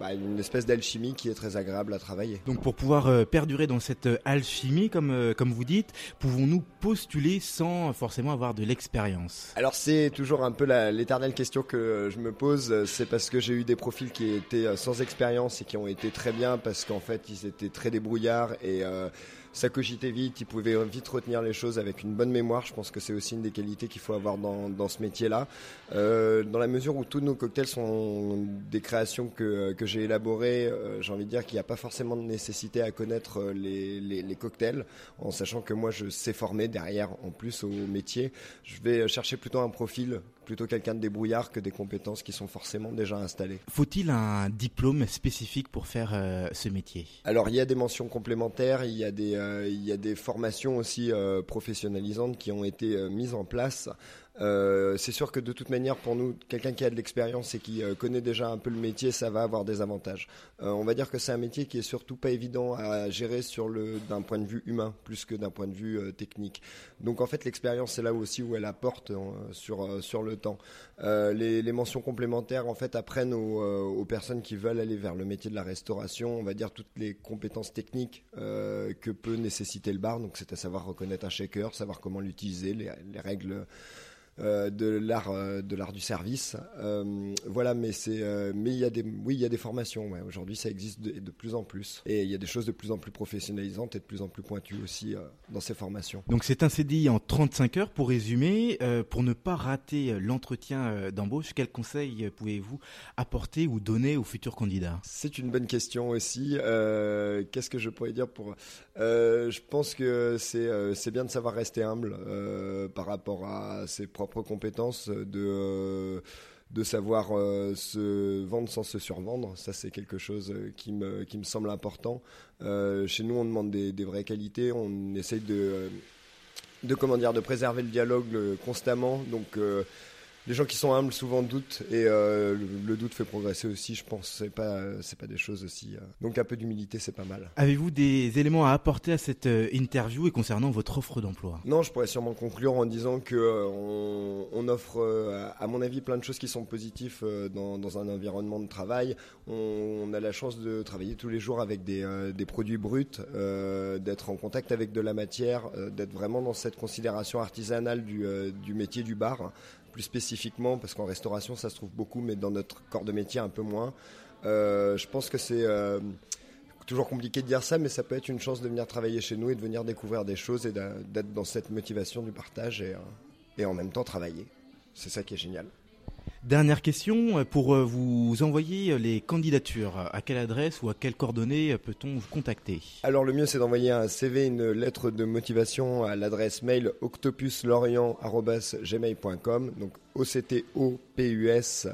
bah, une espèce d'alchimie qui est très agréable à travailler. Donc pour pouvoir perdurer dans cette alchimie, comme, comme vous dites, pouvons-nous postuler sans forcément avoir de l'expérience? Alors c'est toujours un peu l'éternelle question que je me pose. C'est parce que j'ai eu des profils qui étaient sans expérience et qui ont été très bien parce qu'en fait ils étaient très débrouillards et euh, ça cogitait vite, il pouvait vite retenir les choses avec une bonne mémoire. Je pense que c'est aussi une des qualités qu'il faut avoir dans, dans ce métier-là. Euh, dans la mesure où tous nos cocktails sont des créations que, que j'ai élaborées, euh, j'ai envie de dire qu'il n'y a pas forcément de nécessité à connaître les, les, cocktails, en sachant que moi je sais former derrière en plus au métier. Je vais chercher plutôt un profil, plutôt quelqu'un de débrouillard que des compétences qui sont forcément déjà installées. Faut-il un diplôme spécifique pour faire euh, ce métier? Alors il y a des mentions complémentaires, il y a des euh, il y a des formations aussi euh, professionnalisantes qui ont été mises en place. Euh, c'est sûr que de toute manière, pour nous, quelqu'un qui a de l'expérience et qui euh, connaît déjà un peu le métier, ça va avoir des avantages. Euh, on va dire que c'est un métier qui est surtout pas évident à gérer sur le d'un point de vue humain plus que d'un point de vue technique. Donc en fait, l'expérience c'est là aussi où elle apporte sur sur le temps. Les, mentions complémentaires en fait apprennent aux, personnes qui veulent aller vers le métier de la restauration, on va dire toutes les compétences techniques que peut nécessiter le bar. Donc c'est à savoir reconnaître un shaker, savoir comment l'utiliser, les règles euh, de l'art euh, de l'art du service. voilà, mais c'est mais il y a des oui il y a des formations. Ouais. Aujourd'hui, ça existe de, de, plus en plus et il y a des choses de plus en plus professionnalisantes et de plus en plus pointues aussi dans ces formations. Donc c'est un CDI en 35 heures pour résumer. pour ne pas rater l'entretien d'embauche, quels conseils pouvez-vous apporter ou donner aux futurs candidats? C'est une bonne question aussi. Qu'est-ce que je pourrais dire pour Je pense que c'est c'est bien de savoir rester humble par rapport à ses propres compétences, de de savoir se vendre sans se survendre. Ça, c'est quelque chose qui me, qui me semble important. chez nous, on demande des, des, vraies qualités. On essaye de, de, comment dire, de préserver le dialogue constamment. Donc, les gens qui sont humbles souvent doutent et euh, le, doute fait progresser aussi. Je pense c'est pas c'est pas des choses aussi. Euh. Donc un peu d'humilité c'est pas mal. Avez-vous des éléments à apporter à cette euh, interview et concernant votre offre d'emploi? Non, je pourrais sûrement conclure en disant que on, offre à mon avis plein de choses qui sont positives dans, dans un environnement de travail. On, a la chance de travailler tous les jours avec des, des produits bruts, d'être en contact avec de la matière, d'être vraiment dans cette considération artisanale du, du métier du bar plus spécifiquement, parce qu'en restauration ça se trouve beaucoup, mais dans notre corps de métier un peu moins. Euh, je pense que c'est euh, toujours compliqué de dire ça, mais ça peut être une chance de venir travailler chez nous et de venir découvrir des choses et d'être dans cette motivation du partage euh, et en même temps travailler. C'est ça qui est génial. Dernière question, pour vous envoyer les candidatures, à quelle adresse ou à quelles coordonnées peut-on vous contacter? Alors le mieux c'est d'envoyer un CV, une lettre de motivation à l'adresse mail octopuslorient.gmail.com donc o c t o p u s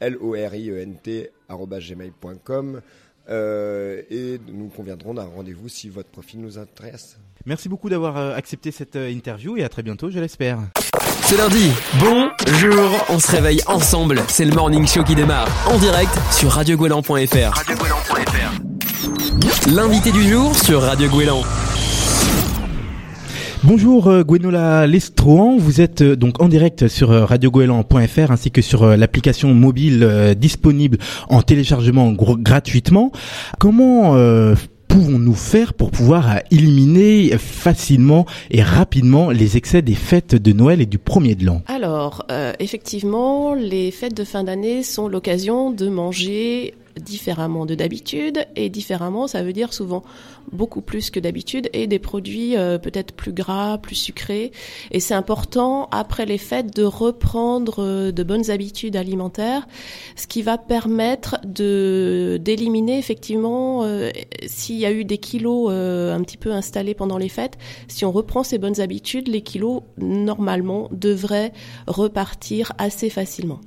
l o r i e n t gmail.com euh, et nous conviendrons d'un rendez-vous si votre profil nous intéresse. Merci beaucoup d'avoir euh, accepté cette euh, interview et à très bientôt, je l'espère. C'est lundi. Bonjour. On se réveille ensemble. C'est le morning show qui démarre en direct sur radiogoéland.fr. L'invité du jour sur Radio Gouélan. Bonjour euh, Gwenola Lestrohan, vous êtes euh, donc en direct sur radiogoéland.fr ainsi que sur l'application mobile disponible en téléchargement gratuitement. Comment pouvons-nous faire pour pouvoir éliminer facilement et rapidement les excès des fêtes de Noël et du premier de l'an? Alors, euh, effectivement, les fêtes de fin d'année sont l'occasion de manger différemment de d'habitude et différemment ça veut dire souvent beaucoup plus que d'habitude et des produits euh, peut-être plus gras, plus sucrés et c'est important après les fêtes de reprendre euh, de bonnes habitudes alimentaires ce qui va permettre de d'éliminer effectivement euh, s'il y a eu des kilos un petit peu installés pendant les fêtes si on reprend ces bonnes habitudes les kilos normalement devraient repartir assez facilement.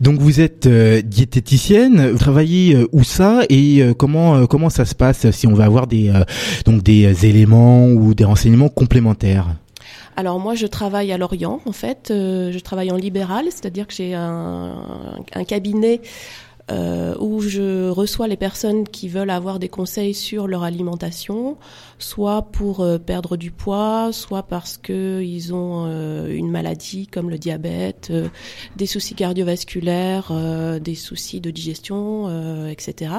Donc vous êtes euh, diététicienne, vous travaillez euh, où ça et euh, comment comment ça se passe si on va avoir des donc des éléments ou des renseignements complémentaires? Alors moi, je travaille à Lorient, en fait. je travaille en libéral, c'est-à-dire que j'ai un, un, cabinet euh, où je reçois les personnes qui veulent avoir des conseils sur leur alimentation, soit pour euh, perdre du poids, soit parce qu'ils ont euh, une maladie comme le diabète, euh, des soucis cardiovasculaires, des soucis de digestion, etc.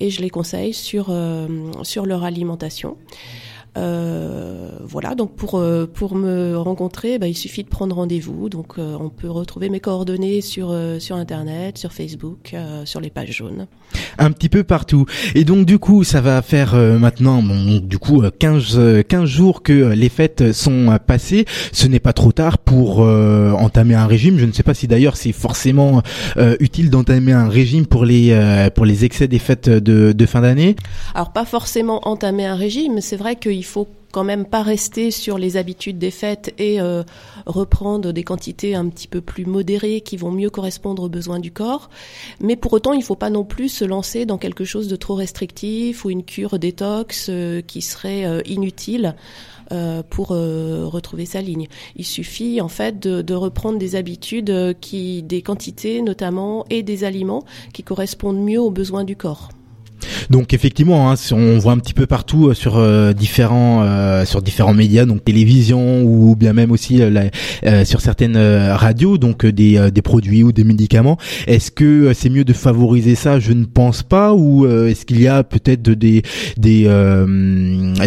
Et je les conseille sur sur leur alimentation. Euh, voilà, donc pour euh, pour me rencontrer, bah, il suffit de prendre rendez-vous. Donc euh, on peut retrouver mes coordonnées sur sur internet, sur Facebook, sur les pages jaunes. Un petit peu partout. Et donc du coup, ça va faire maintenant bon, du coup 15 15 jours que les fêtes sont passées. Ce n'est pas trop tard pour entamer un régime. Je ne sais pas si d'ailleurs c'est forcément utile d'entamer un régime pour les pour les excès des fêtes de de fin d'année. Alors pas forcément entamer un régime, c'est vrai qu'il il faut quand même pas rester sur les habitudes des fêtes et euh, reprendre des quantités un petit peu plus modérées qui vont mieux correspondre aux besoins du corps. Mais pour autant, il ne faut pas non plus se lancer dans quelque chose de trop restrictif ou une cure détox euh, qui serait euh, inutile. pour retrouver sa ligne. Il suffit en fait de, de reprendre des habitudes qui, des quantités notamment et des aliments qui correspondent mieux aux besoins du corps. Donc effectivement, hein, on voit un petit peu partout euh, sur euh, différents euh, sur différents médias, donc télévision ou bien même aussi sur certaines radios, donc des, des produits ou des médicaments. Est-ce que c'est mieux de favoriser ça? Je ne pense pas. Ou est-ce qu'il y a peut-être des des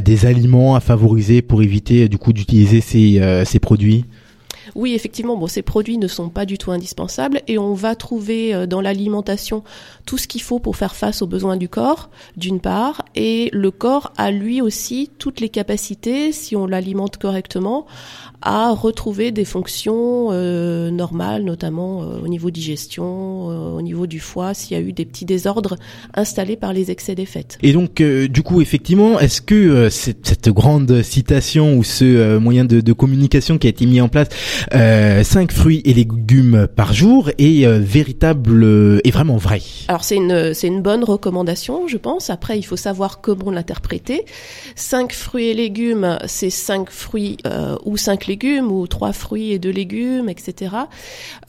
des aliments à favoriser pour éviter du coup d'utiliser ces ces produits? Oui, effectivement, bon, ces produits ne sont pas du tout indispensables et on va trouver euh, dans l'alimentation tout ce qu'il faut pour faire face aux besoins du corps, d'une part, et le corps a lui aussi toutes les capacités, si on l'alimente correctement, à retrouver des fonctions euh, normales, notamment euh, au niveau digestion, euh, au niveau du foie, s'il y a eu des petits désordres installés par les excès des fêtes. Et donc, du coup, effectivement, est-ce que cette, cette, grande citation ou ce moyen de, de, communication qui a été mis en place, 5 fruits et légumes par jour, est véritable et vraiment vrai? Alors, c'est une, c'est une bonne recommandation, je pense. Après, il faut savoir comment l'interpréter. 5 fruits et légumes, c'est 5 fruits ou 5 légumes ou trois fruits et deux légumes, etc.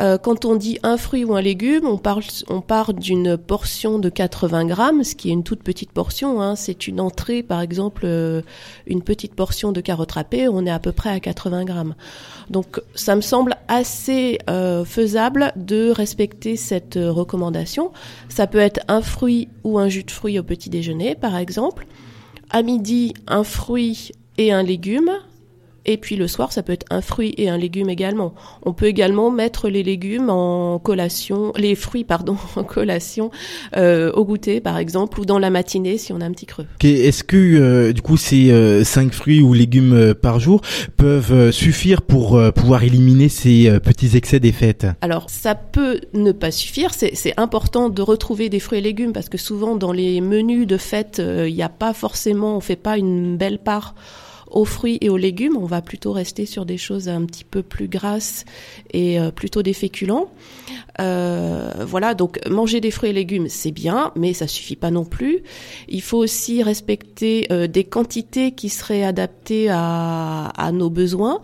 Euh, quand on dit un fruit ou un légume, on parle, on part d'une portion de 80 grammes, ce qui est une toute petite portion. Hein. C'est une entrée, par exemple, euh, une petite portion de carottes râpées, on est à peu près à 80 grammes. Donc, ça me semble assez euh, faisable de respecter cette recommandation. Ça peut être un fruit ou un jus de fruit au petit déjeuner, par exemple. À midi, un fruit et un légume. Et puis le soir, ça peut être un fruit et un légume également. On peut également mettre les légumes en collation, les fruits pardon, en collation euh, au goûter par exemple, ou dans la matinée si on a un petit creux. Est-ce que euh, du coup ces euh, cinq fruits ou légumes euh, par jour peuvent euh, suffire pour pouvoir éliminer ces petits excès des fêtes? Alors ça peut ne pas suffire. C'est important de retrouver des fruits et légumes parce que souvent dans les menus de fête, il n'y a pas forcément, on fait pas une belle part aux fruits et aux légumes, on va plutôt rester sur des choses un petit peu plus grasses et euh, plutôt des féculents. Euh, voilà, donc manger des fruits et légumes, c'est bien, mais ça suffit pas non plus. Il faut aussi respecter euh, des quantités qui seraient adaptées à, nos besoins,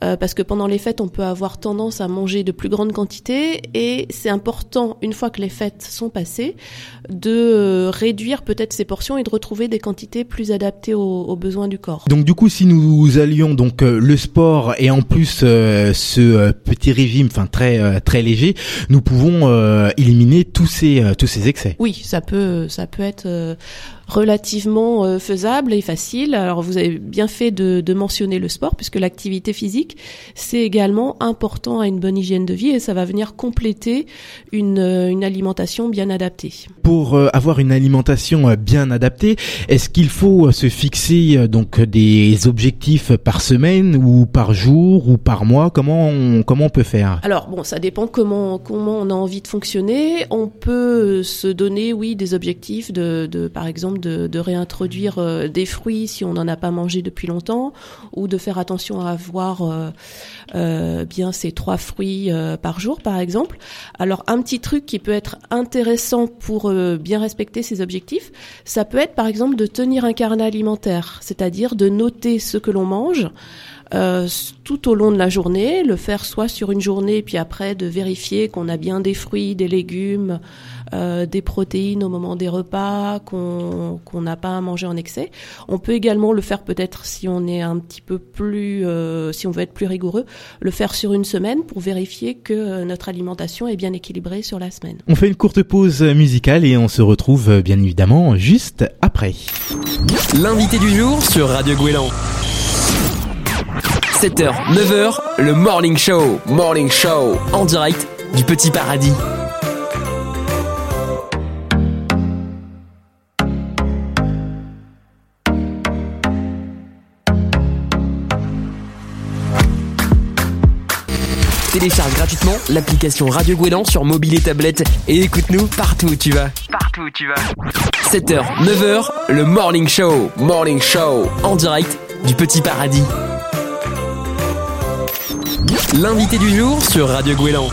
parce que pendant les fêtes, on peut avoir tendance à manger de plus grandes quantités, et c'est important, une fois que les fêtes sont passées, de réduire peut-être ces portions et de retrouver des quantités plus adaptées aux, aux besoins du corps. Donc du coup, si nous allions donc euh, le sport et en plus euh, ce euh, petit régime, enfin très très léger, nous pouvons éliminer tous ces tous ces excès. Oui, ça peut ça peut être relativement euh, faisable et facile. Alors vous avez bien fait de, de mentionner le sport puisque l'activité physique c'est également important à une bonne hygiène de vie et ça va venir compléter une, euh, une alimentation bien adaptée. Pour euh, avoir une alimentation bien adaptée, est-ce qu'il faut se fixer donc des objectifs par semaine ou par jour ou par mois? Comment on, comment on peut faire? Alors bon, ça dépend comment comment on a envie de fonctionner. On peut se donner oui des objectifs de, de par exemple de, réintroduire euh, des fruits si on n'en a pas mangé depuis longtemps, ou de faire attention à avoir euh, euh, bien ces trois fruits par jour, par exemple. Alors un petit truc qui peut être intéressant pour bien respecter ces objectifs, ça peut être par exemple de tenir un carnet alimentaire, c'est-à-dire de noter ce que l'on mange. Tout au long de la journée, le faire soit sur une journée, puis après de vérifier qu'on a bien des fruits, des légumes, euh, des protéines au moment des repas qu'on n'a pas à manger en excès. On peut également le faire peut-être si on est un petit peu plus, euh, si on veut être plus rigoureux, le faire sur une semaine pour vérifier que euh, notre alimentation est bien équilibrée sur la semaine. On fait une courte pause musicale et on se retrouve bien évidemment juste après. L'invité du jour sur Radio Gouélan. 7h, 9h, le Morning Show. Morning Show en direct du Petit Paradis. Télécharge gratuitement l'application Radio Gouélan sur mobile et tablette et écoute-nous partout où tu vas. Partout où tu vas. 7h, 9h, le Morning Show. Morning Show en direct du Petit Paradis. L'invité du jour sur Radio Gouélan.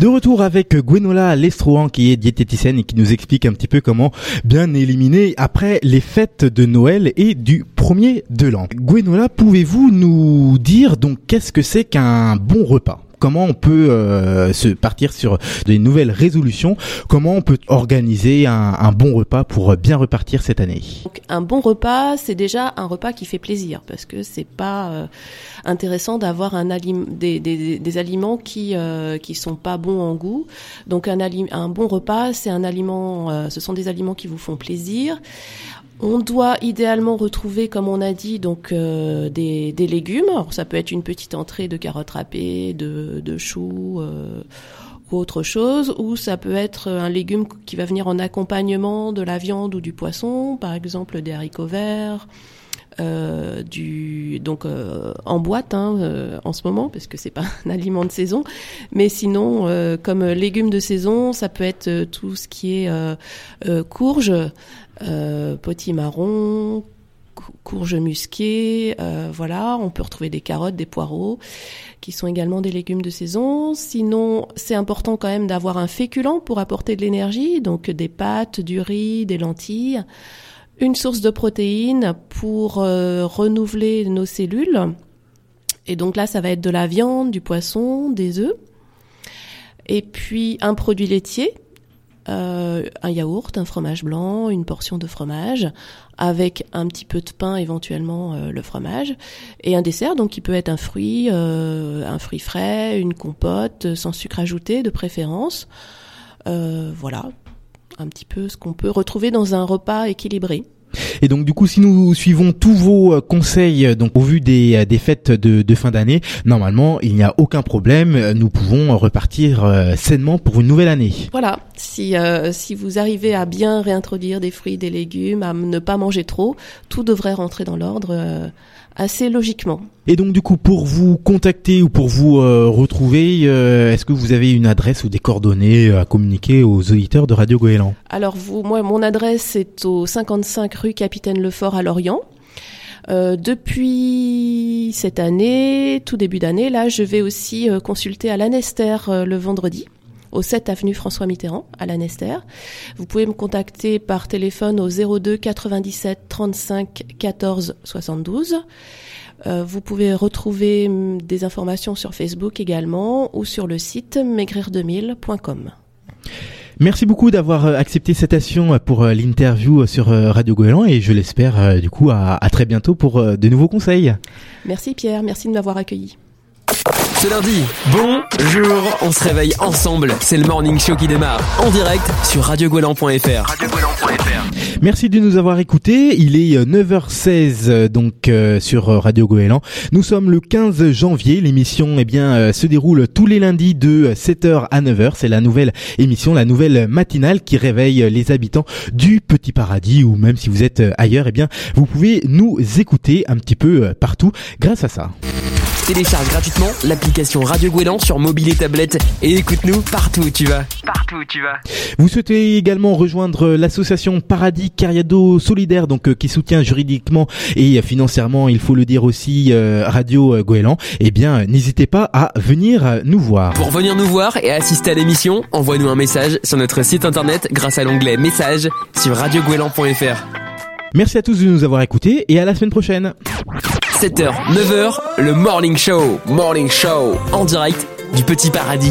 De retour avec Gwenola Lestrohan qui est diététicienne et qui nous explique un petit peu comment bien éliminer après les fêtes de Noël et du premier de l'an. Gwenola, pouvez-vous nous dire donc qu'est-ce que c'est qu'un bon repas? Comment on peut euh, se partir sur des nouvelles résolutions, comment on peut organiser un, bon repas pour bien repartir cette année. un bon repas, c'est déjà un repas qui fait plaisir parce que c'est pas euh, intéressant d'avoir un des, des, aliments qui euh, qui sont pas bons en goût. Donc un, un bon repas, c'est un aliment, ce sont des aliments qui vous font plaisir On doit idéalement retrouver, comme on a dit, donc euh, des, légumes. Alors, ça peut être une petite entrée de carottes râpées, de, de choux euh, ou autre chose, ou ça peut être un légume qui va venir en accompagnement de la viande ou du poisson, par exemple des haricots verts. Euh, du donc en boîte hein, en ce moment parce que c'est pas un aliment de saison mais sinon comme légumes de saison ça peut être tout ce qui est courge potimarron courge musquée voilà on peut retrouver des carottes des poireaux qui sont également des légumes de saison sinon c'est important quand même d'avoir un féculent pour apporter de l'énergie donc des pâtes du riz des lentilles une source de protéines pour euh, renouveler nos cellules. Et donc là, ça va être de la viande, du poisson, des œufs. Et puis un produit laitier, euh, un yaourt, un fromage blanc, une portion de fromage, avec un petit peu de pain, éventuellement euh, le fromage, et un dessert, donc qui peut être un fruit, un fruit frais, une compote, sans sucre ajouté de préférence. voilà, un petit peu ce qu'on peut retrouver dans un repas équilibré. Et donc du coup, si nous suivons tous vos euh, conseils, euh, donc au vu des, euh, des fêtes de, de fin d'année, normalement, il n'y a aucun problème. Nous pouvons repartir sainement pour une nouvelle année. Voilà. Si si vous arrivez à bien réintroduire des fruits, des légumes, à ne pas manger trop, tout devrait rentrer dans l'ordre assez logiquement. Et donc du coup, pour vous contacter ou pour vous euh, retrouver, euh, est-ce que vous avez une adresse ou des coordonnées à communiquer aux auditeurs de Radio Goéland? Alors vous, moi, mon adresse est au 55 rue Capitaine Lefort à Lorient. Euh, depuis cette année, tout début d'année, là, je vais aussi consulter à l'Anester le vendredi au 7 avenue François Mitterrand à l'Anester. Vous pouvez me contacter par téléphone au 02 97 35 14 72. vous pouvez retrouver hum, des informations sur Facebook également ou sur le site maigrir2000.com. Merci beaucoup d'avoir euh, accepté cette action pour euh, l'interview sur euh, Radio Goéland et je l'espère du coup à, à, très bientôt pour de nouveaux conseils. Merci Pierre, merci de m'avoir accueilli. Ce lundi, bonjour, on se réveille ensemble. C'est le morning show qui démarre en direct sur radiogoéland.fr. Merci de nous avoir écoutés. Il est 9h16 euh, donc euh, sur Radio Goéland. Nous sommes le 15 janvier. L'émission eh bien euh, se déroule tous les lundis de 7h à 9h. C'est la nouvelle émission, la nouvelle matinale qui réveille les habitants du Petit Paradis ou même si vous êtes ailleurs, eh bien vous pouvez nous écouter un petit peu partout grâce à ça. Télécharge gratuitement l'application Radio Gouélan sur mobile et tablette et écoute-nous partout où tu vas. Partout où tu vas. Vous souhaitez également rejoindre l'association Paradis Cariado Solidaire, donc euh, qui soutient juridiquement et financièrement, il faut le dire aussi, euh, Radio Gouélan. Eh bien, n'hésitez pas à venir nous voir. Pour venir nous voir et assister à l'émission, envoie-nous un message sur notre site internet grâce à l'onglet Messages sur radiogouélan.fr. Merci à tous de nous avoir écoutés et à la semaine prochaine. 7h, 9h, le Morning Show. Morning Show en direct du Petit Paradis.